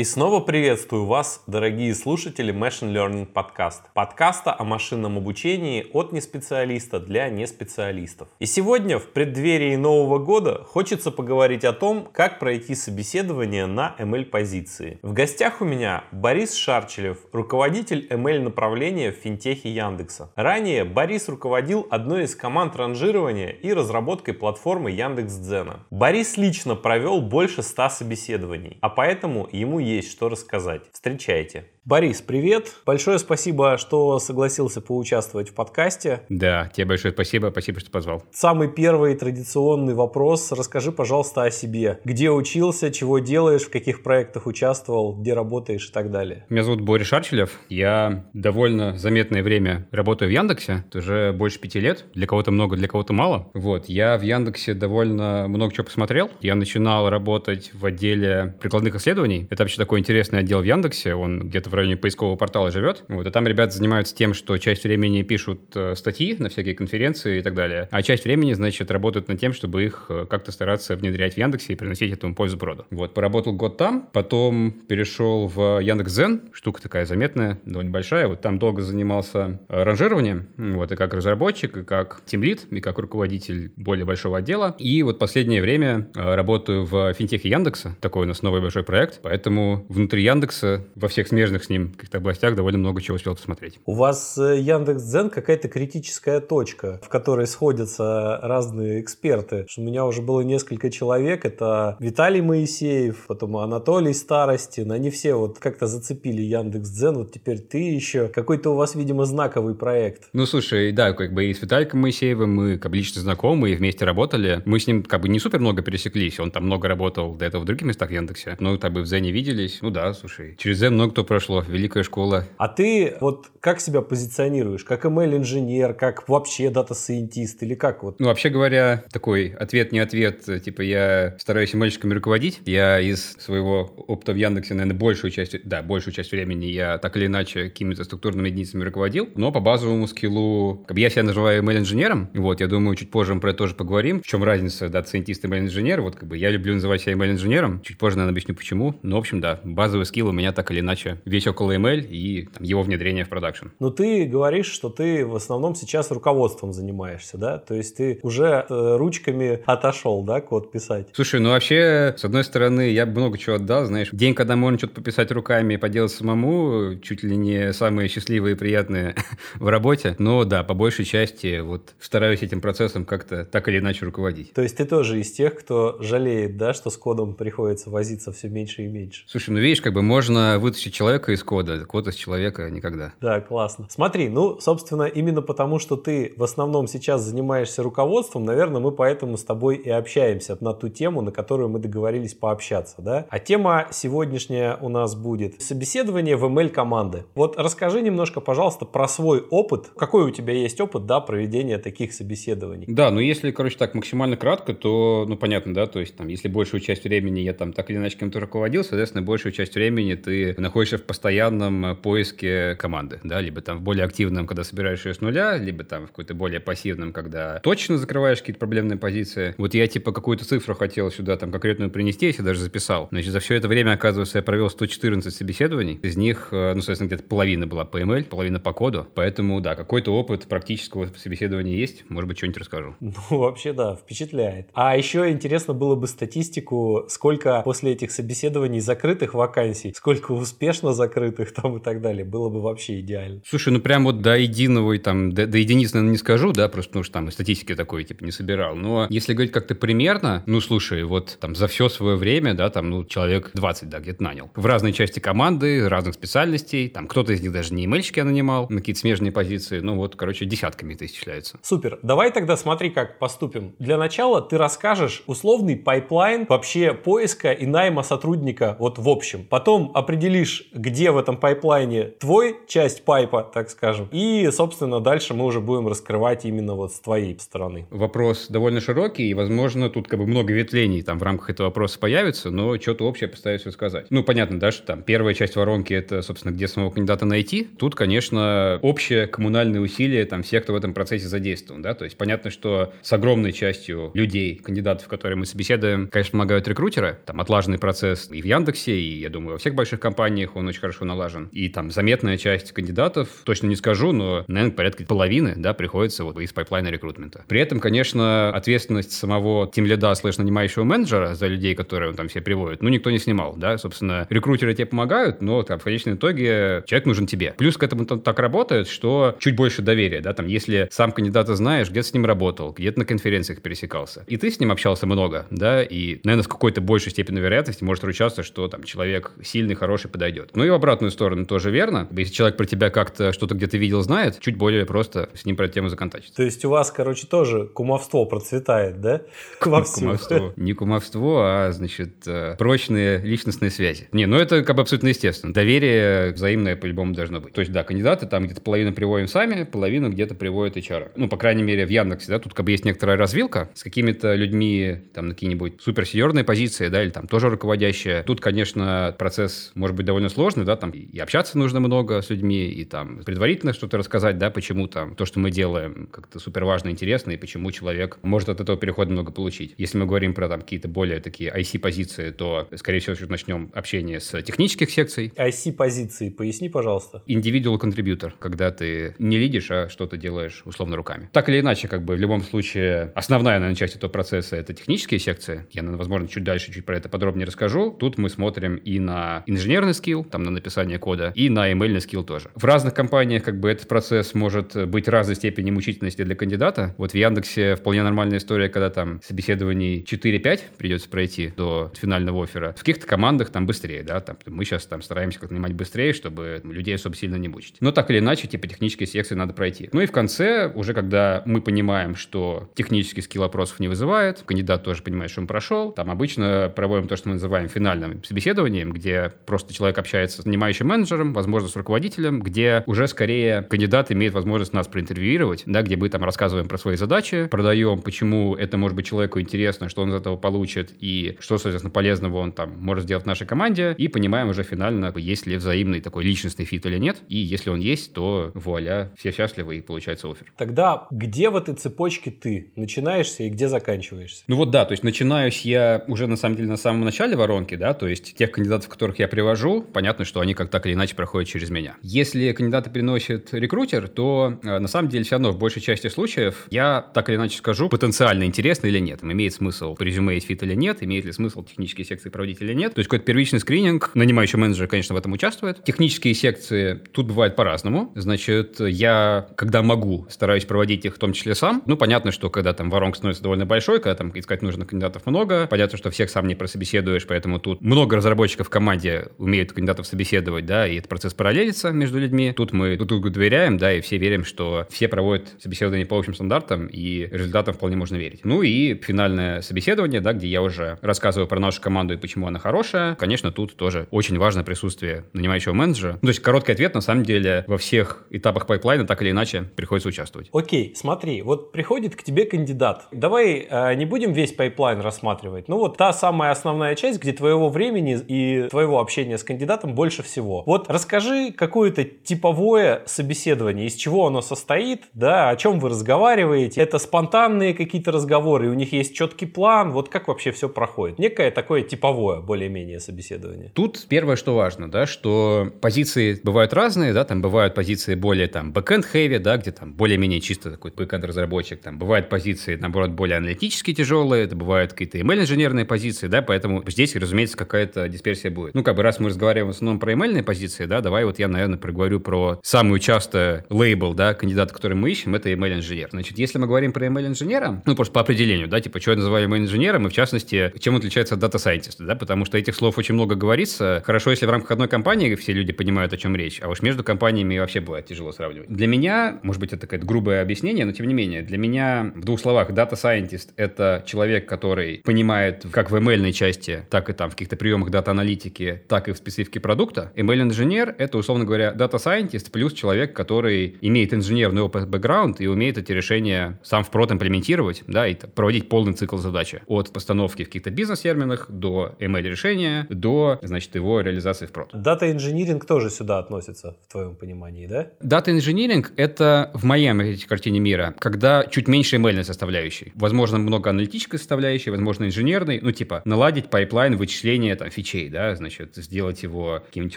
И снова приветствую вас, дорогие слушатели Machine Learning Podcast. Подкаста о машинном обучении от неспециалиста для неспециалистов. И сегодня, в преддверии Нового года, хочется поговорить о том, как пройти собеседование на ML-позиции. В гостях у меня Борис Шарчелев, руководитель ML-направления в финтехе Яндекса. Ранее Борис руководил одной из команд ранжирования и разработкой платформы Яндекс.Дзена. Борис лично провел больше 100 собеседований, а поэтому ему есть что рассказать. Встречайте. Борис, привет. Большое спасибо, что согласился поучаствовать в подкасте. Да, тебе большое спасибо. Спасибо, что позвал. Самый первый традиционный вопрос. Расскажи, пожалуйста, о себе. Где учился, чего делаешь, в каких проектах участвовал, где работаешь и так далее. Меня зовут Борис Шарчелев. Я довольно заметное время работаю в Яндексе. Это уже больше пяти лет. Для кого-то много, для кого-то мало. Вот. Я в Яндексе довольно много чего посмотрел. Я начинал работать в отделе прикладных исследований. Это вообще такой интересный отдел в Яндексе. Он где-то в районе поискового портала живет. Вот, и там ребята занимаются тем, что часть времени пишут э, статьи на всякие конференции и так далее, а часть времени, значит, работают над тем, чтобы их э, как-то стараться внедрять в Яндексе и приносить этому пользу броду. Вот, поработал год там, потом перешел в Яндекс.Зен, штука такая заметная, довольно большая, вот там долго занимался э, ранжированием, вот, и как разработчик, и как тимлит, и как руководитель более большого отдела. И вот последнее время работаю в финтехе Яндекса, такой у нас новый большой проект, поэтому внутри Яндекса во всех смежных с ним каких-то областях довольно много чего успел посмотреть. У вас э, Яндекс Дзен какая-то критическая точка, в которой сходятся разные эксперты. У меня уже было несколько человек. Это Виталий Моисеев, потом Анатолий Старостин. Они все вот как-то зацепили Яндекс Дзен. Вот теперь ты еще. Какой-то у вас, видимо, знаковый проект. Ну, слушай, да, как бы и с Виталиком Моисеевым мы как бы лично знакомы и вместе работали. Мы с ним как бы не супер много пересеклись. Он там много работал до этого в других местах в Яндексе. Но как бы в Дзене виделись. Ну да, слушай. Через Дзен много кто прошел прошло, великая школа. А ты вот как себя позиционируешь? Как ML-инженер, как вообще data scientist или как вот? Ну, вообще говоря, такой ответ не ответ, типа я стараюсь ML-щиками руководить. Я из своего опыта в Яндексе, наверное, большую часть, да, большую часть времени я так или иначе какими-то структурными единицами руководил, но по базовому скиллу, как бы я себя называю ML-инженером, вот, я думаю, чуть позже мы про это тоже поговорим, в чем разница data scientist и ML-инженер, вот, как бы я люблю называть себя ML-инженером, чуть позже, наверное, объясню почему, но, в общем, да, базовый скилл у меня так или иначе весь весь около ML и там, его внедрение в продакшн. Но ты говоришь, что ты в основном сейчас руководством занимаешься, да? То есть ты уже э, ручками отошел, да, код писать? Слушай, ну вообще, с одной стороны, я много чего отдал, знаешь. День, когда можно что-то пописать руками и поделать самому, чуть ли не самые счастливые и приятные в работе. Но да, по большей части вот стараюсь этим процессом как-то так или иначе руководить. То есть ты тоже из тех, кто жалеет, да, что с кодом приходится возиться все меньше и меньше? Слушай, ну видишь, как бы можно вытащить человека человека из кода, код из человека никогда. Да, классно. Смотри, ну, собственно, именно потому, что ты в основном сейчас занимаешься руководством, наверное, мы поэтому с тобой и общаемся на ту тему, на которую мы договорились пообщаться, да? А тема сегодняшняя у нас будет собеседование в ML-команды. Вот расскажи немножко, пожалуйста, про свой опыт. Какой у тебя есть опыт, да, проведения таких собеседований? Да, ну, если, короче, так максимально кратко, то, ну, понятно, да, то есть, там, если большую часть времени я там так или иначе кем-то руководил, соответственно, большую часть времени ты находишься в постоянном э, поиске команды, да, либо там в более активном, когда собираешь ее с нуля, либо там в какой-то более пассивном, когда точно закрываешь какие-то проблемные позиции. Вот я типа какую-то цифру хотел сюда там конкретную принести, себе даже записал. Значит, за все это время, оказывается, я провел 114 собеседований. Из них, э, ну, соответственно, где-то половина была по ML, половина по коду. Поэтому, да, какой-то опыт практического собеседования есть. Может быть, что-нибудь расскажу. Ну, вообще, да, впечатляет. А еще интересно было бы статистику, сколько после этих собеседований закрытых вакансий, сколько успешно закрытых закрытых там и так далее. Было бы вообще идеально. Слушай, ну прям вот до единого, там, до, до единицы, наверное, не скажу, да, просто потому что там статистики такой, типа, не собирал. Но если говорить как-то примерно, ну, слушай, вот там за все свое время, да, там, ну, человек 20, да, где-то нанял. В разные части команды, разных специальностей, там, кто-то из них даже не имейльщики нанимал на какие-то смежные позиции, ну, вот, короче, десятками это исчисляется. Супер. Давай тогда смотри, как поступим. Для начала ты расскажешь условный пайплайн вообще поиска и найма сотрудника вот в общем. Потом определишь, где где в этом пайплайне твой часть пайпа, так скажем, и, собственно, дальше мы уже будем раскрывать именно вот с твоей стороны. Вопрос довольно широкий, и, возможно, тут как бы много ветвлений там в рамках этого вопроса появится, но что-то общее постараюсь рассказать. Ну, понятно, да, что там первая часть воронки — это, собственно, где самого кандидата найти. Тут, конечно, общее коммунальные усилия там всех, кто в этом процессе задействован, да, то есть понятно, что с огромной частью людей, кандидатов, которые мы собеседуем, конечно, помогают рекрутеры, там отлаженный процесс и в Яндексе, и, я думаю, во всех больших компаниях он очень хорошо налажен. И там заметная часть кандидатов, точно не скажу, но, наверное, порядка половины, да, приходится вот из пайплайна рекрутмента. При этом, конечно, ответственность самого тимлида слэш нанимающего менеджера за людей, которые он там все приводит, ну, никто не снимал, да, собственно, рекрутеры тебе помогают, но там в конечном итоге человек нужен тебе. Плюс к этому так работает, что чуть больше доверия, да, там, если сам кандидата знаешь, где-то с ним работал, где-то на конференциях пересекался, и ты с ним общался много, да, и, наверное, с какой-то большей степенью вероятности может ручаться, что там человек сильный, хороший подойдет. Ну и в обратную сторону тоже верно. Если человек про тебя как-то что-то где-то видел, знает, чуть более просто с ним про эту тему законтачить. То есть у вас, короче, тоже кумовство процветает, да? Кумовство. Не кумовство, а, значит, э, прочные личностные связи. Не, ну это как бы абсолютно естественно. Доверие взаимное по-любому должно быть. То есть, да, кандидаты там где-то половину приводим сами, половину где-то приводит HR. Ну, по крайней мере, в Яндексе, да, тут как бы есть некоторая развилка с какими-то людьми там на какие-нибудь суперсеньорные позиции, да, или там тоже руководящие. Тут, конечно, процесс может быть довольно сложный, да, там и общаться нужно много с людьми, и там предварительно что-то рассказать, да, почему там то, что мы делаем, как-то супер важно, интересно, и почему человек может от этого перехода много получить. Если мы говорим про там какие-то более такие IC-позиции, то, скорее всего, начнем общение с технических секций. IC-позиции, поясни, пожалуйста. Individual contributor, когда ты не лидишь, а что-то делаешь условно руками. Так или иначе, как бы в любом случае, основная, наверное, часть этого процесса — это технические секции. Я, возможно, чуть дальше, чуть про это подробнее расскажу. Тут мы смотрим и на инженерный скилл, там, на написание кода, и на email скилл тоже. В разных компаниях, как бы, этот процесс может быть разной степени мучительности для кандидата. Вот в Яндексе вполне нормальная история, когда там собеседований 4-5 придется пройти до финального оффера. В каких-то командах там быстрее, да, там мы сейчас там стараемся как-то нанимать быстрее, чтобы людей особо сильно не мучить. Но так или иначе, типа, технические секции надо пройти. Ну и в конце, уже когда мы понимаем, что технический скилл опросов не вызывает, кандидат тоже понимает, что он прошел, там обычно проводим то, что мы называем финальным собеседованием, где просто человек общается с нанимающим менеджером, возможно, с руководителем, где уже скорее кандидат имеет возможность нас проинтервьюировать, да, где мы там рассказываем про свои задачи, продаем, почему это может быть человеку интересно, что он из этого получит и что, соответственно, полезного он там может сделать в нашей команде, и понимаем уже финально, есть ли взаимный такой личностный фит или нет, и если он есть, то вуаля, все счастливы и получается офер. Тогда где в этой цепочке ты начинаешься и где заканчиваешься? Ну вот да, то есть начинаюсь я уже на самом деле на самом начале воронки, да, то есть тех кандидатов, которых я привожу, понятно, что они как так или иначе проходят через меня. Если кандидаты приносит рекрутер, то э, на самом деле все равно в большей части случаев я так или иначе скажу, потенциально интересно или нет. Имеет смысл резюме есть fit или нет, имеет ли смысл технические секции проводить или нет. То есть какой-то первичный скрининг, нанимающий менеджер, конечно, в этом участвует. Технические секции тут бывают по-разному. Значит, я, когда могу, стараюсь проводить их в том числе сам. Ну, понятно, что когда там воронка становится довольно большой, когда там искать нужно кандидатов много, понятно, что всех сам не прособеседуешь, поэтому тут много разработчиков в команде умеют кандидатов собеседовать, да, и этот процесс параллелится между людьми. Тут мы друг другу доверяем, да, и все верим, что все проводят собеседование по общим стандартам, и результатам вполне можно верить. Ну и финальное собеседование, да, где я уже рассказываю про нашу команду и почему она хорошая. Конечно, тут тоже очень важно присутствие нанимающего менеджера. Ну, то есть короткий ответ, на самом деле, во всех этапах пайплайна так или иначе приходится участвовать. Окей, смотри, вот приходит к тебе кандидат. Давай э, не будем весь пайплайн рассматривать. Ну вот та самая основная часть, где твоего времени и твоего общения с кандидатом больше всего. Вот расскажи какое-то типовое собеседование, из чего оно состоит, да, о чем вы разговариваете. Это спонтанные какие-то разговоры, у них есть четкий план, вот как вообще все проходит. Некое такое типовое, более-менее собеседование. Тут первое, что важно, да, что позиции бывают разные, да, там бывают позиции более там backend heavy, да, где там более-менее чисто такой backend разработчик, там бывают позиции, наоборот, более аналитически тяжелые, это бывают какие-то ML-инженерные позиции, да, поэтому здесь, разумеется, какая-то дисперсия будет. Ну, как бы раз мы разговариваем в основном про ML позиции, да, давай вот я, наверное, проговорю про самую часто лейбл, да, кандидата, который мы ищем, это ML-инженер. Значит, если мы говорим про ML-инженера, ну, просто по определению, да, типа, что я называю ML-инженером, и в частности, чем он отличается от data scientist'а, да, потому что этих слов очень много говорится. Хорошо, если в рамках одной компании все люди понимают, о чем речь, а уж между компаниями вообще бывает тяжело сравнивать. Для меня, может быть, это какое-то грубое объяснение, но тем не менее, для меня в двух словах Scientist — это человек, который понимает как в ML части, так и там в каких-то приемах дата-аналитики, так и в специфике продукта, продукта. ML-инженер — это, условно говоря, data scientist плюс человек, который имеет инженерный опыт, бэкграунд и умеет эти решения сам в прод имплементировать, да, и проводить полный цикл задачи. От постановки в каких-то бизнес-терминах до ML-решения, до, значит, его реализации в прод. Дата-инжиниринг тоже сюда относится, в твоем понимании, да? Дата-инжиниринг — это в моем картине мира, когда чуть меньше ML составляющей. Возможно, много аналитической составляющей, возможно, инженерной, ну, типа, наладить пайплайн вычисления там, фичей, да, значит, сделать его каким-нибудь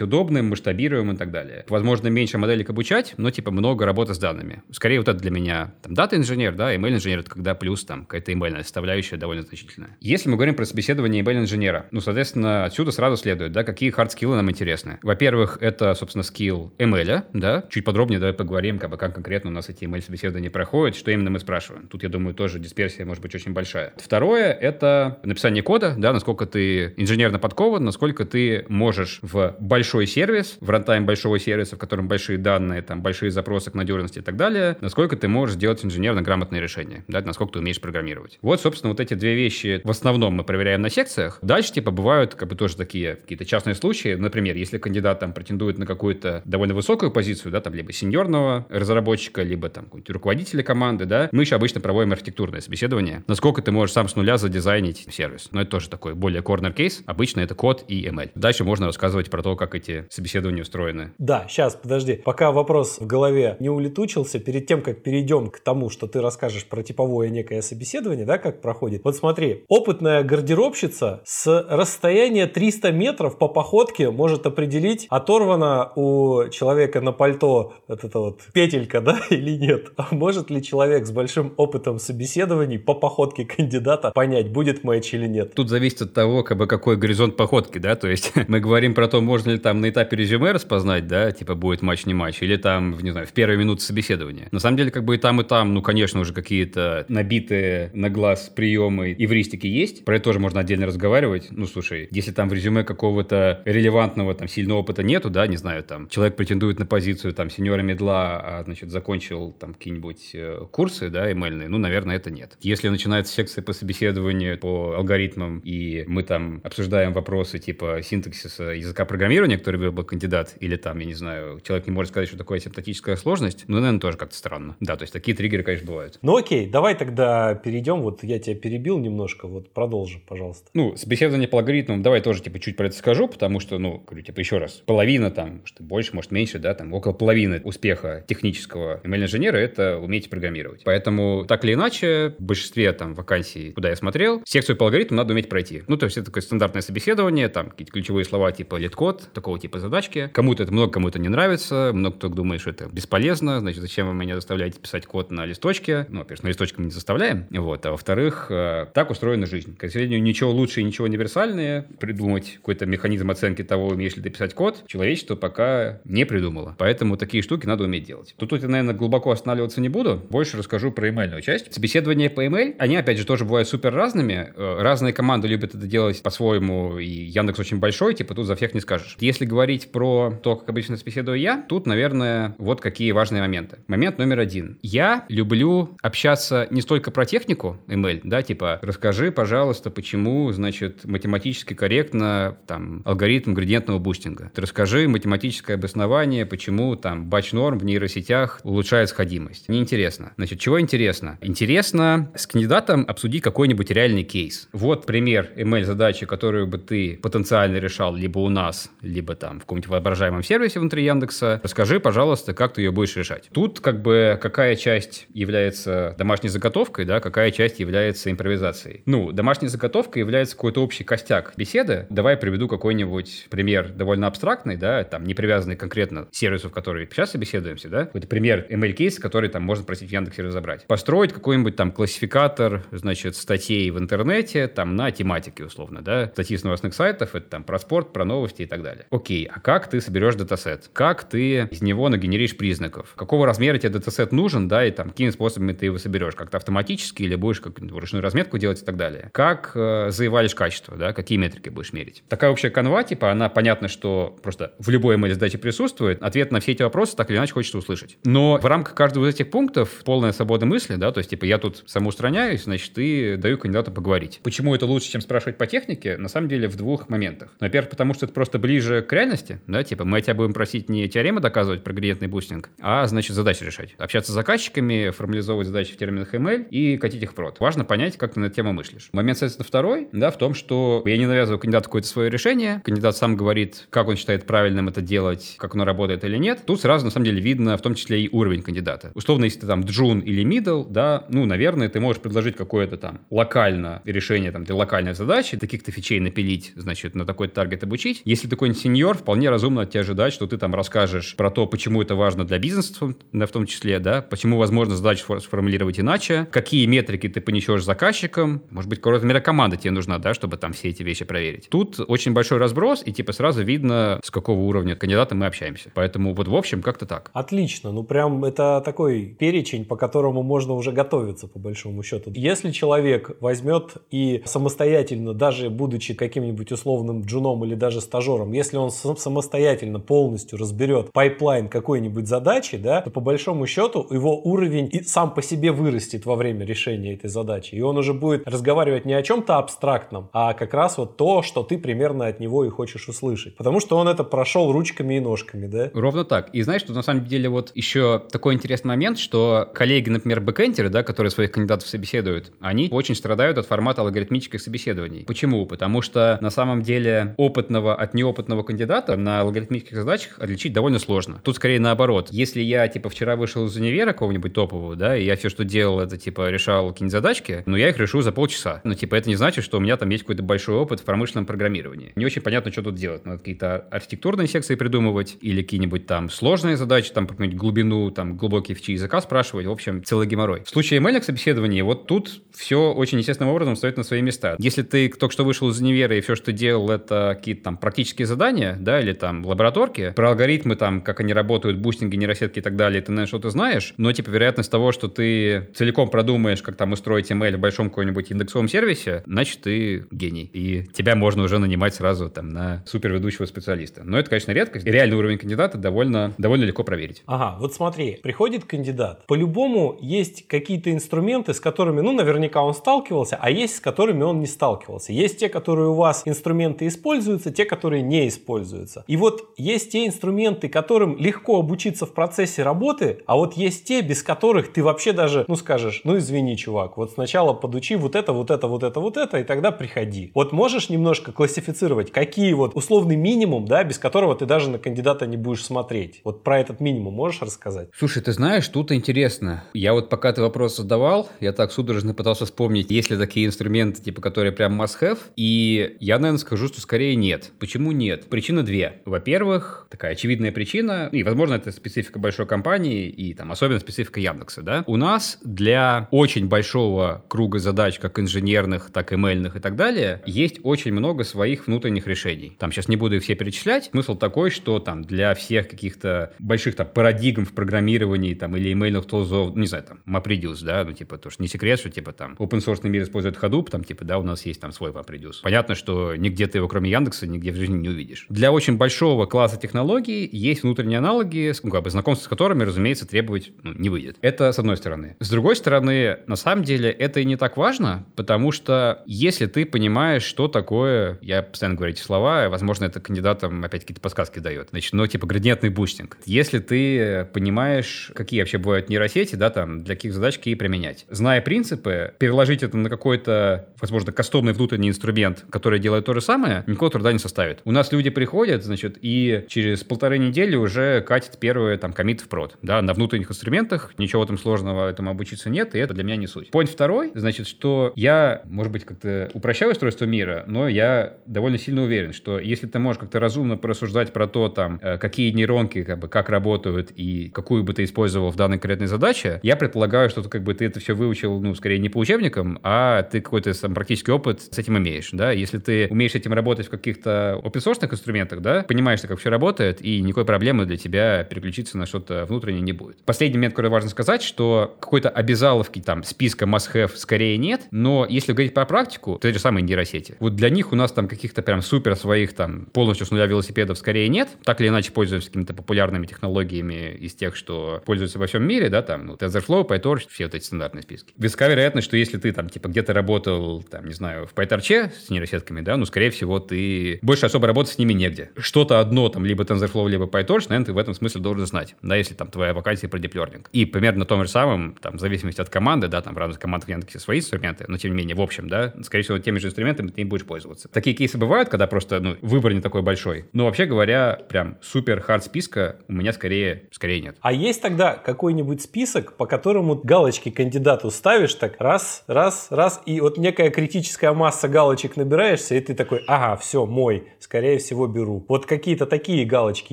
удобным, масштабируемым и так далее. Возможно, меньше моделек обучать, но, типа, много работы с данными. Скорее, вот это для меня, там, дата-инженер, да, ML-инженер — это когда плюс, там, какая-то ML составляющая довольно значительная. Если мы говорим про собеседование ML-инженера, ну, соответственно, отсюда сразу следует, да, какие хард-скиллы нам интересны. Во-первых, это, собственно, скилл ML, да, чуть подробнее давай поговорим, как бы, как конкретно у нас эти ML-собеседования проходят, что именно мы спрашиваем. Тут, я думаю, тоже дисперсия может быть очень большая. Второе — это написание кода, да, насколько ты инженерно подкован, насколько ты можешь в большой сервис, в рантайм большого сервиса, в котором большие данные, там, большие запросы к надежности и так далее, насколько ты можешь сделать инженерно грамотные решения, да, насколько ты умеешь программировать. Вот, собственно, вот эти две вещи в основном мы проверяем на секциях. Дальше, типа, бывают как бы тоже такие какие-то частные случаи. Например, если кандидат там претендует на какую-то довольно высокую позицию, да, там, либо сеньорного разработчика, либо там руководителя команды, да, мы еще обычно проводим архитектурное собеседование. Насколько ты можешь сам с нуля задизайнить сервис. Но это тоже такой более корнер кейс. Обычно это код и ML. Дальше можно рассказывать про то, как эти собеседования устроены. Да, сейчас, подожди. Пока вопрос в голове не улетучился, перед тем, как перейдем к тому, что ты расскажешь про типовое некое собеседование, да, как проходит. Вот смотри, опытная гардеробщица с расстояния 300 метров по походке может определить, оторвана у человека на пальто вот эта вот петелька, да, или нет. А может ли человек с большим опытом собеседований по походке кандидата понять, будет матч или нет? Тут зависит от того, как бы, какой горизонт походки, да, то есть мы говорим про то, можно ли там на этапе резюме распознать, да, типа будет матч, не матч, или там, не знаю, в первые минуты собеседования. На самом деле, как бы и там, и там, ну, конечно, уже какие-то набитые на глаз приемы эвристики есть, про это тоже можно отдельно разговаривать. Ну, слушай, если там в резюме какого-то релевантного, там, сильного опыта нету, да, не знаю, там, человек претендует на позицию, там, сеньора медла, а, значит, закончил, там, какие-нибудь э, курсы, да, эмельные, ну, наверное, это нет. Если начинается секция по собеседованию по алгоритмам, и мы там обсуждаем вопросы типа синтаксиса языка программирования, который выбрал кандидат, или там, я не знаю, человек не может сказать, что такое симптотическая сложность, ну, наверное, тоже как-то странно. Да, то есть такие триггеры, конечно, бывают. Ну, окей, давай тогда перейдем, вот я тебя перебил немножко, вот продолжи, пожалуйста. Ну, собеседование по алгоритмам, давай тоже, типа, чуть про это скажу, потому что, ну, говорю, типа, еще раз, половина там, что больше, может, меньше, да, там, около половины успеха технического ML-инженера — это уметь программировать. Поэтому, так или иначе, в большинстве там вакансий, куда я смотрел, секцию по алгоритму надо уметь пройти. Ну, то есть это такое стандартное собеседование, там какие-то ключевые слова типа LeetCode, такого типа задачки. Кому-то это много, кому-то не нравится, много кто думает, что это бесполезно, значит, зачем вы меня заставляете писать код на листочке? Ну, во-первых, на листочке мы не заставляем, вот, а во-вторых, э, так устроена жизнь. К сожалению, ничего лучше и ничего универсальнее придумать какой-то механизм оценки того, умеешь ли ты писать код, человечество пока не придумало. Поэтому такие штуки надо уметь делать. Тут, тут я, наверное, глубоко останавливаться не буду, больше расскажу про ML часть. Собеседования по ML, они, опять же, тоже бывают супер разными. Э, разные команды любят это делать по-своему, и Яндекс очень большой, типа тут за всех не скажешь. Если говорить про то, как обычно собеседую я, тут, наверное, вот какие важные моменты. Момент номер один. Я люблю общаться не столько про технику ML, да, типа расскажи, пожалуйста, почему, значит, математически корректно там алгоритм градиентного бустинга. Ты расскажи математическое обоснование, почему там batch norm в нейросетях улучшает сходимость. Неинтересно. Значит, чего интересно? Интересно с кандидатом обсудить какой-нибудь реальный кейс. Вот пример ML-задачи, которую бы ты потенциально решал либо у нас, либо там в каком-нибудь воображаемом сервисе внутри Яндекса. Расскажи, пожалуйста, как ты ее будешь решать. Тут как бы какая часть является домашней заготовкой, да, какая часть является импровизацией. Ну, домашняя заготовка является какой-то общий костяк беседы. Давай приведу какой-нибудь пример довольно абстрактный, да, там не привязанный конкретно к сервису, в который сейчас собеседуемся, да, какой-то пример ML-кейс, который там можно просить в Яндексе разобрать. Построить какой-нибудь там классификатор, значит, статей в интернете, там на тематике условно, да, статьи с новостных сайтов, это там про спорт, про новости и так далее. Окей, а как ты соберешь датасет? Как ты из него нагенеришь признаков? Какого размера тебе датасет нужен, да, и там какими способами ты его соберешь? Как-то автоматически или будешь как-нибудь ручную разметку делать и так далее? Как э, за eval ишь качество, да, какие метрики будешь мерить? Такая общая канва, типа, она понятно, что просто в любой ML-задаче присутствует. Ответ на все эти вопросы так или иначе хочется услышать. Но в рамках каждого из этих пунктов полная свобода мысли, да, то есть, типа, я тут самоустраняюсь, значит, и даю кандидату поговорить. Почему это лучше, чем спрашивать по технике? На самом деле, в двух моментах. Во-первых, потому что это просто ближе ближе к реальности, да, типа мы тебя будем просить не теоремы доказывать про градиентный бустинг, а, значит, задачи решать. Общаться с заказчиками, формализовывать задачи в терминах ML и катить их в прод. Важно понять, как ты на тему мыслишь. Момент, соответственно, второй, да, в том, что я не навязываю кандидату какое-то свое решение, кандидат сам говорит, как он считает правильным это делать, как оно работает или нет. Тут сразу, на самом деле, видно в том числе и уровень кандидата. Условно, если ты там джун или middle, да, ну, наверное, ты можешь предложить какое-то там локально решение там для локальной задачи, таких-то фичей напилить, значит, на такой таргет обучить. Если такой сеньор, вполне разумно от тебя ожидать, что ты там расскажешь про то, почему это важно для бизнеса, в том числе, да, почему возможно задачу сформулировать иначе, какие метрики ты понесешь заказчикам, может быть, какая-то мера команда тебе нужна, да, чтобы там все эти вещи проверить. Тут очень большой разброс, и типа сразу видно, с какого уровня кандидата мы общаемся. Поэтому вот в общем как-то так. Отлично. Ну прям это такой перечень, по которому можно уже готовиться по большому счету. Если человек возьмет и самостоятельно, даже будучи каким-нибудь условным джуном или даже стажером, если он самостоятельно полностью разберет пайплайн какой-нибудь задачи, да, то по большому счету его уровень и сам по себе вырастет во время решения этой задачи. И он уже будет разговаривать не о чем-то абстрактном, а как раз вот то, что ты примерно от него и хочешь услышать. Потому что он это прошел ручками и ножками, да? Ровно так. И знаешь, что на самом деле вот еще такой интересный момент, что коллеги, например, бэкэнтеры, да, которые своих кандидатов собеседуют, они очень страдают от формата алгоритмических собеседований. Почему? Потому что на самом деле опытного от неопытного кандидата на алгоритмических задачах отличить довольно сложно. Тут скорее наоборот. Если я, типа, вчера вышел из универа какого-нибудь топового, да, и я все, что делал, это, типа, решал какие-нибудь задачки, но я их решу за полчаса. Но, типа, это не значит, что у меня там есть какой-то большой опыт в промышленном программировании. Не очень понятно, что тут делать. Надо какие-то архитектурные секции придумывать или какие-нибудь там сложные задачи, там, по глубину, там, глубокие фичи языка спрашивать. В общем, целый геморрой. В случае ML собеседований, вот тут все очень естественным образом стоит на свои места. Если ты только что вышел из универа и все, что делал, это какие-то там практические задания, да, или там лабораторки, про алгоритмы там, как они работают, бустинги, нейросетки и так далее, ты, наверное, что-то знаешь, но, типа, вероятность того, что ты целиком продумаешь, как там устроить ML в большом каком-нибудь яндексовом сервисе, значит, ты гений. И тебя можно уже нанимать сразу там на супер ведущего специалиста. Но это, конечно, редкость. И реальный уровень кандидата довольно, довольно легко проверить. Ага, вот смотри, приходит кандидат. По-любому есть какие-то инструменты, с которыми, ну, наверняка он сталкивался, а есть с которыми он не сталкивался. Есть те, которые у вас инструменты используются, те, которые не используются. И вот есть те инструменты, которым легко обучиться в процессе работы, а вот есть те, без которых ты вообще даже, ну, скажешь, ну, извини, чувак, вот сначала подучи вот это, вот это, вот это, вот это, и тогда приходи. Вот можешь немножко классифицировать, какие вот условный минимум, да, без которого ты даже на кандидата не будешь смотреть. Вот про этот минимум можешь рассказать? Слушай, ты знаешь, тут интересно. Я вот пока ты вопрос задавал, я так судорожно пытался вспомнить, есть ли такие инструменты, типа, которые прям must-have, и я, наверное, скажу, что скорее нет. Почему нет? Причина две. Во-первых, такая очевидная причина, и, возможно, это специфика большой компании, и там особенно специфика Яндекса, да? У нас для очень большого круга задач, как инженерных, так и мельных и так далее, есть очень много своих внутренних решений. Там сейчас не буду их все перечислять. Смысл такой, что там для всех каких-то больших там парадигм в программировании там или ML-ных тулзов, ну, не знаю, там MapReduce, да, ну типа, то, не секрет, что типа там open source мир использует Hadoop, там типа, да, у нас есть там свой MapReduce. Понятно, что нигде ты его, кроме Яндекса, нигде в жизни не увидишь. Для очень большого класса технологий есть внутренние аналоги, ну, как бы знакомство с которыми, разумеется, требовать ну, не выйдет. Это с одной стороны. С другой стороны, на самом деле, это и не так важно, потому что если ты понимаешь, что такое, я постоянно говорю эти слова, возможно, это кандидатам опять какие-то подсказки дает. Значит, ну, типа градиентный бустинг. Если ты понимаешь, какие вообще бывают нейросети, да, там, для каких задач какие применять. Зная принципы, переложить это на какой-то, возможно, кастомный внутренний инструмент, который делает то же самое, никакого труда не составит. У нас люди приходят, значит, и через полторы недели уже катят первые там комит в прод. Да, на внутренних инструментах ничего там сложного этому обучиться нет, и это для меня не суть. Point второй, значит, что я, может быть, как-то упрощаю устройство мира, но я довольно сильно уверен, что если ты можешь как-то разумно порассуждать про то, там, э, какие нейронки, как бы, как работают и какую бы ты использовал в данной конкретной задаче, я предполагаю, что ты, как бы, ты это все выучил, ну, скорее не по учебникам, а ты какой-то сам практический опыт с этим имеешь, да. Если ты умеешь этим работать в каких-то open source инструментах, да, понимаешь, как все работает, и никакой проблемы для тебя переключиться на что-то внутреннее не будет. Последний момент, который важно сказать, что какой-то обязаловки, там, списка must-have скорее нет, но если говорить про практику, то это же самые нейросети. Вот для них у нас там каких-то прям супер своих там полностью с нуля велосипедов скорее нет. Так или иначе пользуемся какими-то популярными технологиями из тех, что пользуются во всем мире, да, там, ну, TensorFlow, PyTorch, все вот эти стандартные списки. Высока вероятность, что если ты там, типа, где-то работал, там, не знаю, в PyTorch с нейросетками, да, ну, скорее всего, ты больше особо работать работать с ними негде. Что-то одно, там, либо TensorFlow, либо PyTorch, наверное, ты в этом смысле должен знать, да, если там твоя вакансия про Deep Learning. И примерно на том же самом, там, в зависимости от команды, да, там, в разных командах в Яндексе свои инструменты, но тем не менее, в общем, да, скорее всего, теми же инструментами ты не будешь пользоваться. Такие кейсы бывают, когда просто, ну, выбор не такой большой. Но вообще говоря, прям супер хард списка у меня скорее, скорее нет. А есть тогда какой-нибудь список, по которому галочки кандидату ставишь так раз, раз, раз, и вот некая критическая масса галочек набираешься, и ты такой, ага, все, мой, скорее всего, беру. Вот какие-то такие галочки,